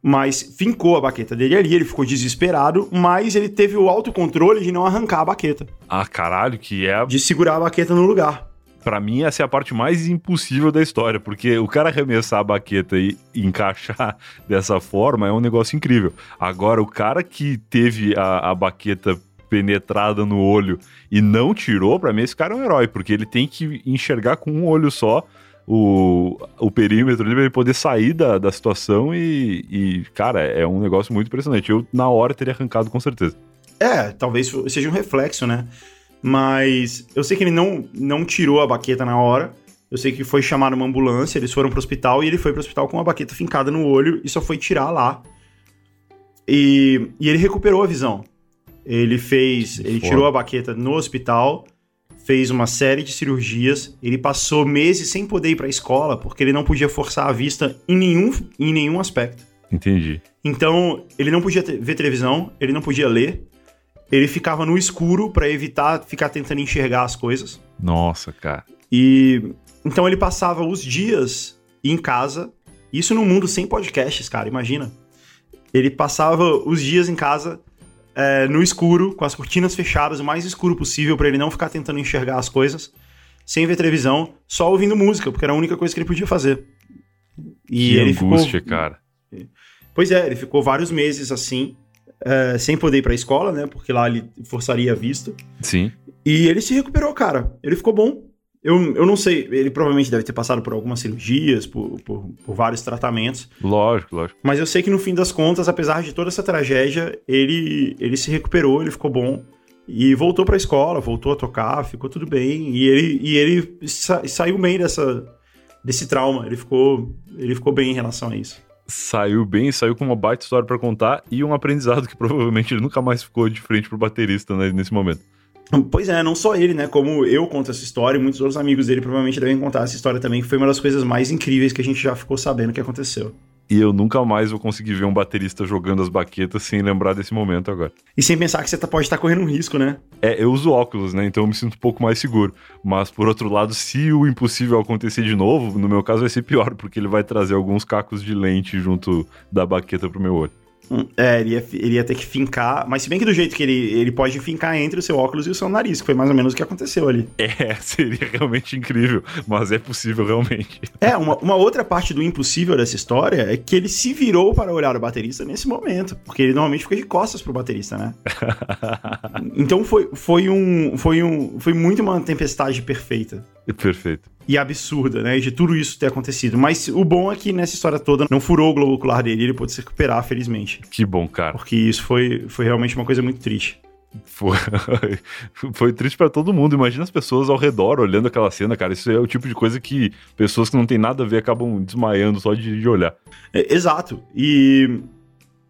Mas fincou a baqueta dele ali, ele ficou desesperado, mas ele teve o autocontrole de não arrancar a baqueta, Ah, caralho, que é. de segurar a baqueta no lugar. Pra mim, essa é a parte mais impossível da história, porque o cara arremessar a baqueta e encaixar dessa forma é um negócio incrível. Agora, o cara que teve a, a baqueta penetrada no olho e não tirou, pra mim, esse cara é um herói, porque ele tem que enxergar com um olho só o, o perímetro ele poder sair da, da situação e, e, cara, é um negócio muito impressionante. Eu, na hora, teria arrancado com certeza. É, talvez seja um reflexo, né? Mas eu sei que ele não, não tirou a baqueta na hora. Eu sei que foi chamar uma ambulância, eles foram pro hospital e ele foi pro hospital com a baqueta fincada no olho e só foi tirar lá. E, e ele recuperou a visão. Ele fez. Ele Foda. tirou a baqueta no hospital, fez uma série de cirurgias. Ele passou meses sem poder ir pra escola porque ele não podia forçar a vista em nenhum, em nenhum aspecto. Entendi. Então, ele não podia ver televisão, ele não podia ler, ele ficava no escuro pra evitar ficar tentando enxergar as coisas. Nossa, cara. E então ele passava os dias em casa, isso num mundo sem podcasts, cara, imagina. Ele passava os dias em casa é, no escuro, com as cortinas fechadas, o mais escuro possível pra ele não ficar tentando enxergar as coisas, sem ver televisão, só ouvindo música, porque era a única coisa que ele podia fazer. E que ele angústia, ficou, cara. Pois é, ele ficou vários meses assim, é, sem poder ir pra escola, né? Porque lá ele forçaria a vista. Sim. E ele se recuperou, cara. Ele ficou bom. Eu, eu não sei, ele provavelmente deve ter passado por algumas cirurgias, por, por, por vários tratamentos. Lógico, lógico. Mas eu sei que no fim das contas, apesar de toda essa tragédia, ele, ele se recuperou, ele ficou bom. E voltou pra escola, voltou a tocar, ficou tudo bem. E ele, e ele sa- saiu bem dessa, desse trauma. Ele ficou, ele ficou bem em relação a isso. Saiu bem, saiu com uma baita história pra contar e um aprendizado que provavelmente ele nunca mais ficou de frente pro baterista né, nesse momento. Pois é, não só ele, né? Como eu conto essa história e muitos outros amigos dele provavelmente devem contar essa história também, que foi uma das coisas mais incríveis que a gente já ficou sabendo que aconteceu. E eu nunca mais vou conseguir ver um baterista jogando as baquetas sem lembrar desse momento agora. E sem pensar que você tá- pode estar correndo um risco, né? É, eu uso óculos, né? Então eu me sinto um pouco mais seguro. Mas, por outro lado, se o impossível acontecer de novo, no meu caso vai ser pior, porque ele vai trazer alguns cacos de lente junto da baqueta pro meu olho. É, ele ia, ele ia ter que fincar, mas se bem que do jeito que ele, ele pode fincar entre o seu óculos e o seu nariz, que foi mais ou menos o que aconteceu ali. É, seria realmente incrível, mas é possível realmente. É, uma, uma outra parte do impossível dessa história é que ele se virou para olhar o baterista nesse momento, porque ele normalmente fica de costas pro baterista, né? Então foi, foi um. Foi um. Foi muito uma tempestade perfeita. Perfeito. e absurda, né? De tudo isso ter acontecido. Mas o bom é que nessa história toda não furou o globo ocular dele, ele pôde se recuperar, felizmente. Que bom, cara. Porque isso foi, foi realmente uma coisa muito triste. Foi, foi triste pra todo mundo. Imagina as pessoas ao redor olhando aquela cena, cara. Isso é o tipo de coisa que pessoas que não tem nada a ver acabam desmaiando só de, de olhar. É, exato. E.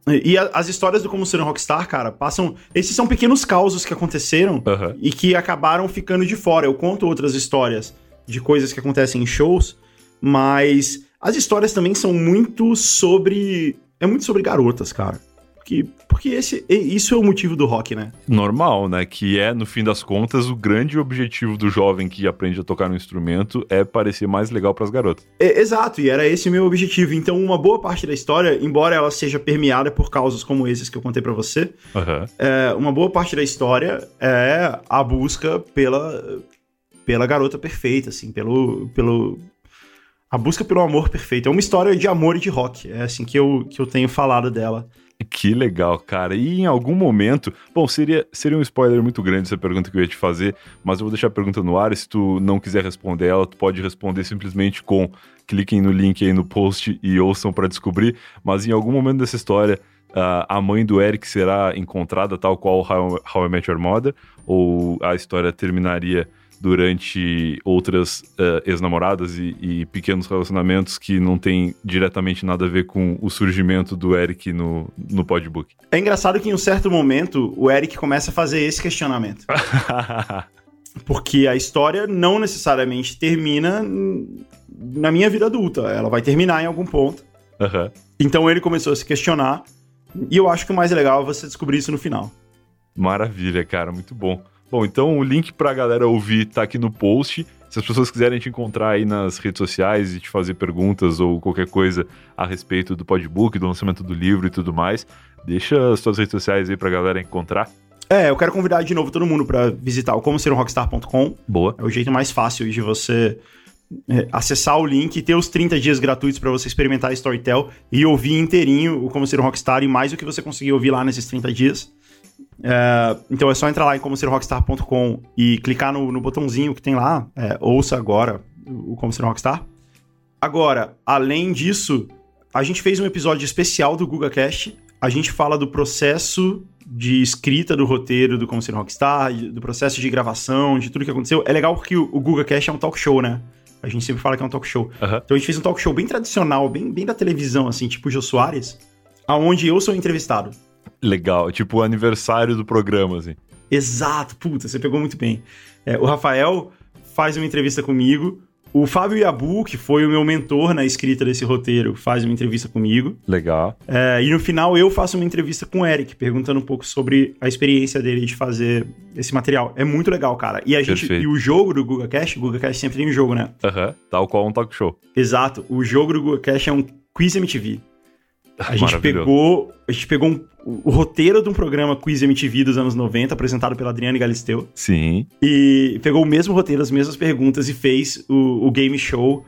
E a- as histórias do Como Ser um Rockstar, cara, passam. Esses são pequenos causos que aconteceram Aham. e que acabaram ficando de fora. Eu conto outras histórias de coisas que acontecem em shows, mas as histórias também são muito sobre. É muito sobre garotas, cara. Porque, porque esse, isso é o motivo do rock, né? Normal, né? Que é, no fim das contas, o grande objetivo do jovem que aprende a tocar um instrumento é parecer mais legal pras garotas. É, exato, e era esse o meu objetivo. Então, uma boa parte da história, embora ela seja permeada por causas como esses que eu contei pra você, Aham. é, uma boa parte da história é a busca pela, pela garota perfeita, assim, pelo, pelo. A busca pelo amor perfeito. É uma história de amor e de rock. É assim que eu, que eu tenho falado dela. Que legal, cara. E em algum momento. Bom, seria, seria um spoiler muito grande essa pergunta que eu ia te fazer, mas eu vou deixar a pergunta no ar. Se tu não quiser responder ela, tu pode responder simplesmente com cliquem no link aí no post e ouçam pra descobrir. Mas em algum momento dessa história, a mãe do Eric será encontrada, tal qual How, How I Met Your Mother? Ou a história terminaria durante outras ah, ex-namoradas e, e pequenos relacionamentos que não tem diretamente nada a ver com o surgimento do Eric no, no podbook? É engraçado que em um certo momento o Eric começa a fazer esse questionamento. Porque a história não necessariamente termina na minha vida adulta. Ela vai terminar em algum ponto. Aham. Então ele começou a se questionar. E eu acho que o mais legal é você descobrir isso no final. Maravilha, cara, muito bom. Bom, então o link pra galera ouvir tá aqui no post. Se as pessoas quiserem te encontrar aí nas redes sociais e te fazer perguntas ou qualquer coisa a respeito do podbook, do lançamento do livro e tudo mais, deixa as suas redes sociais aí pra galera encontrar. É, eu quero convidar de novo todo mundo para visitar o como ser um rockstar.com. Boa. É o jeito mais fácil de você é, acessar o link e ter os 30 dias gratuitos para você experimentar Storytel e ouvir inteirinho o como ser um rockstar e mais do que você conseguir ouvir lá nesses 30 dias. É, então é só entrar lá em como ser rockstar.com e clicar no, no, botãozinho que tem lá, é, ouça agora o como ser rockstar. Agora, além disso, a gente fez um episódio especial do GugaCast. A gente fala do processo de escrita do roteiro do Como Ser Rockstar, do processo de gravação, de tudo que aconteceu. É legal porque o, o GugaCast é um talk show, né? A gente sempre fala que é um talk show. Uhum. Então a gente fez um talk show bem tradicional, bem, bem da televisão, assim, tipo Jô Soares, aonde eu sou entrevistado. Legal, tipo o aniversário do programa, assim. Exato, puta, você pegou muito bem. É, o Rafael faz uma entrevista comigo, o Fábio Yabu, que foi o meu mentor na escrita desse roteiro, faz uma entrevista comigo. Legal. É, e no final eu faço uma entrevista com o Eric, perguntando um pouco sobre a experiência dele de fazer esse material. É muito legal, cara. E a gente Perfeito. e o jogo do Guga Cash, o Guga Cash sempre tem um jogo, né? Aham, tal qual um talk show. Exato. O jogo do Guga Cash é um quiz MTV. A gente pegou, a gente pegou um- o roteiro de um programa Quiz MTV dos anos 90, apresentado pela Adriane Galisteu, Sim. e pegou o mesmo roteiro, as mesmas perguntas e fez o, o game show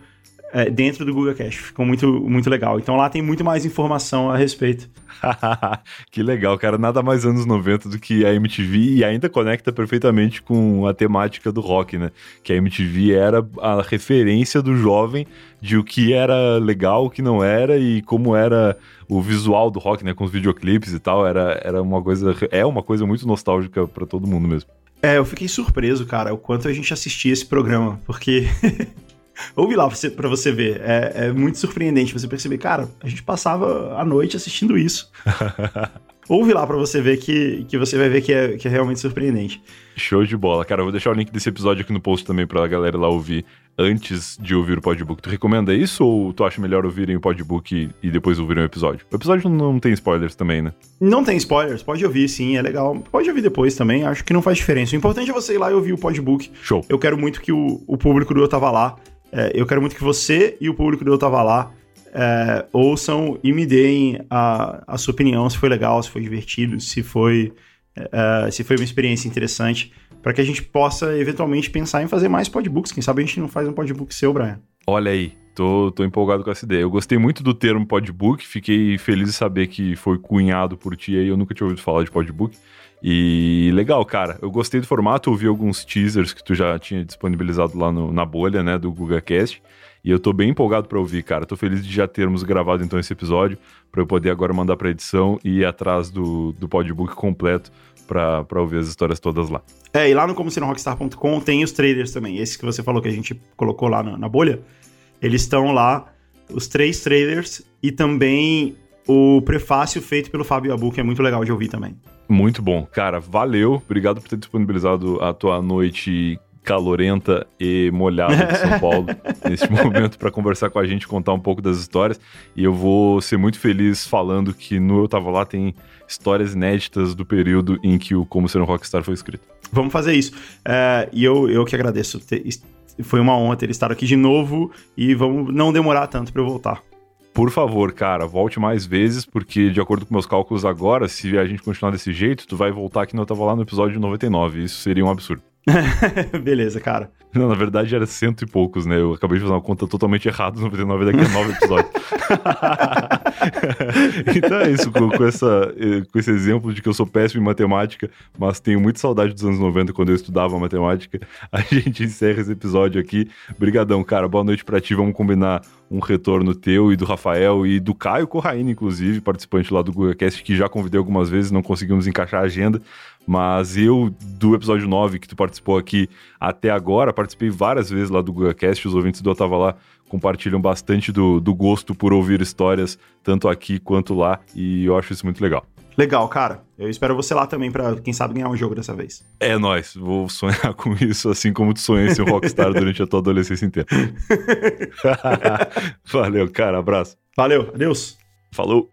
é, dentro do Google Cash. Ficou muito, muito legal. Então lá tem muito mais informação a respeito. que legal, cara. Nada mais anos 90 do que a MTV e ainda conecta perfeitamente com a temática do rock, né? Que a MTV era a referência do jovem de o que era legal, o que não era e como era o visual do rock, né? Com os videoclipes e tal. Era, era uma coisa. É uma coisa muito nostálgica pra todo mundo mesmo. É, eu fiquei surpreso, cara, o quanto a gente assistia esse programa, porque. Ouve lá pra você, ver. É, é muito surpreendente você perceber, cara, a gente passava a noite assistindo isso. Ouve lá pra você ver que, que você vai ver que é, que é realmente surpreendente. Show de bola. Cara, eu vou deixar o link desse episódio aqui no post também pra galera lá ouvir antes de ouvir o podbook. Tu recomenda isso ou tu acha melhor ouvirem o podbook e, e depois ouvirem o episódio? O episódio não tem spoilers também, né? Não tem spoilers, pode ouvir sim, é legal. Pode ouvir depois também, acho que não faz diferença. O importante é você ir lá e ouvir o podbook. Show. Eu quero muito que o, o público do Eu Tava Lá, é, eu quero muito que você e o público do Eu Tava Lá é, ouçam e me deem a, a sua opinião, se foi legal, se foi divertido, se foi, é, se foi uma experiência interessante, para que a gente possa eventualmente pensar em fazer mais podbooks. Quem sabe a gente não faz um podbook seu, Brian. Olha aí, tô, tô empolgado com essa ideia. Eu gostei muito do termo podbook, fiquei feliz de saber que foi cunhado por ti aí, eu nunca tinha ouvido falar de podbook. E legal, cara. Eu gostei do formato, ouvi alguns teasers que tu já tinha disponibilizado lá no- na bolha, né, do GugaCast. E eu tô bem empolgado pra ouvir, cara. Tô feliz de já termos gravado então esse episódio, pra eu poder agora mandar pra edição e ir atrás do, do podbook completo pra ouvir as histórias todas lá. É, e lá no como ser um rockstar.com tem os trailers também. Esses que você falou que a gente colocou lá na, na bolha, eles estão lá, os três trailers e também o prefácio feito pelo Fábio Abu, que é muito legal de ouvir também. Muito bom. Cara, valeu. Obrigado por ter disponibilizado a tua noite calorenta e molhada de São Paulo neste momento para conversar com a gente, contar um pouco das histórias. E eu vou ser muito feliz falando que no Eu Tava Lá tem histórias inéditas do período em que o Como Ser um Rockstar foi escrito. Vamos fazer isso. É, e eu, eu que agradeço. ter- foi uma honra ter estado aqui de novo e vamos não demorar tanto para eu voltar. Por favor, cara, volte mais vezes, porque de acordo com meus cálculos agora, se a gente continuar desse jeito, tu vai voltar no Eu Tava Lá no episódio 99. Isso seria um absurdo. Beleza, cara. Não, na verdade era cento e poucos, né? Eu acabei de fazer uma conta totalmente errada, 99 daqui a nove episódios. então é isso, com, com essa, eh, com esse exemplo de que eu sou péssimo em matemática, mas tenho muita saudade dos anos 90 quando eu estudava matemática, a gente encerra esse episódio aqui. Brigadão, cara. Boa noite pra ti. Vamos combinar um retorno teu e do Rafael e do Caio Corraine, inclusive, participante lá do GugaCast, que já convidei algumas vezes, não conseguimos encaixar a agenda. Mas eu, do episódio 9 que tu participou aqui até agora, participei várias vezes lá do GugaCast, os ouvintes do Eu Tava Lá compartilham bastante do, do gosto por ouvir histórias, tanto aqui quanto lá, e eu acho isso muito legal. Legal, cara. Eu espero você lá também pra, quem sabe, ganhar um jogo dessa vez. É nóis, vou sonhar com isso, assim como tu sonhou em ser um rockstar durante a tua adolescência inteira. Valeu, cara, abraço. Valeu, adeus. Falou!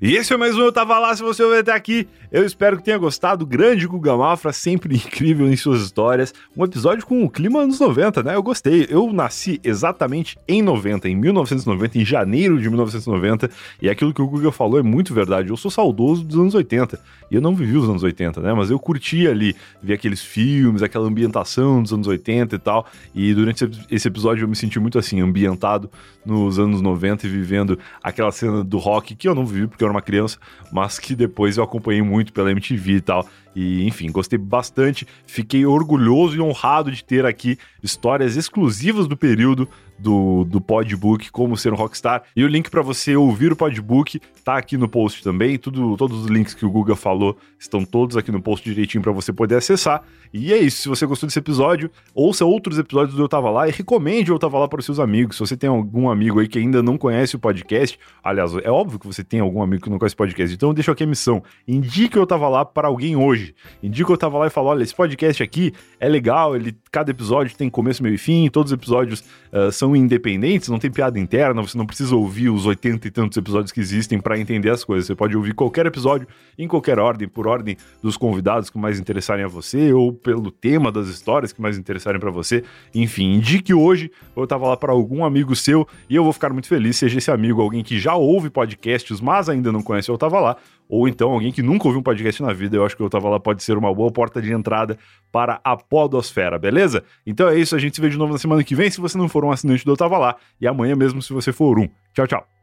E esse foi mais um Eu Tava Lá, se você ouviu até aqui, Eu espero que tenha gostado. Grande Guga Mafra, sempre incrível em suas histórias. Um episódio com o clima anos 90, né? Eu gostei. Eu nasci exatamente em 90, em 1990, em janeiro de 1990. E aquilo que o Guga falou é muito verdade. Eu sou saudoso dos anos 80. E eu não vivi os anos 80, né? Mas eu curti ali, ver aqueles filmes, aquela ambientação dos anos 80 e tal. E durante esse episódio eu me senti muito assim, ambientado nos anos 90 e vivendo aquela cena do rock que eu não vivi porque eu era uma criança, mas que depois eu acompanhei muito pela MTV e tal. E, enfim, gostei bastante. Fiquei orgulhoso e honrado de ter aqui histórias exclusivas do período do, do Podbook, como ser um rockstar. E o link para você ouvir o Podbook tá aqui no post também. Tudo, todos os links que o Guga falou estão todos aqui no post direitinho para você poder acessar. E é isso. Se você gostou desse episódio, ouça outros episódios do Eu Tava Lá e recomende o Eu Tava Lá para os seus amigos. Se você tem algum amigo aí que ainda não conhece o podcast, aliás, é óbvio que você tem algum amigo que não conhece o podcast, então deixa aqui a missão. Indique o Eu Tava Lá para alguém hoje hoje. Indica eu tava lá e falo: olha, esse podcast aqui é legal, ele, cada episódio tem começo, meio e fim, todos os episódios uh, são independentes, não tem piada interna, você não precisa ouvir os 80 e tantos episódios que existem para entender as coisas. Você pode ouvir qualquer episódio em qualquer ordem, por ordem dos convidados que mais interessarem a você, ou pelo tema das histórias que mais interessarem para você. Enfim, indique hoje, eu tava lá para algum amigo seu e eu vou ficar muito feliz, seja esse amigo alguém que já ouve podcasts, mas ainda não conhece Eu Tava Lá, ou então alguém que nunca ouviu um podcast na vida, eu acho que eu tava lá pode ser uma boa porta de entrada para a podosfera, beleza? Então é isso, a gente se vê de novo na semana que vem, se você não for um assinante do Eu Tava Lá, e amanhã mesmo se você for um. Tchau, tchau.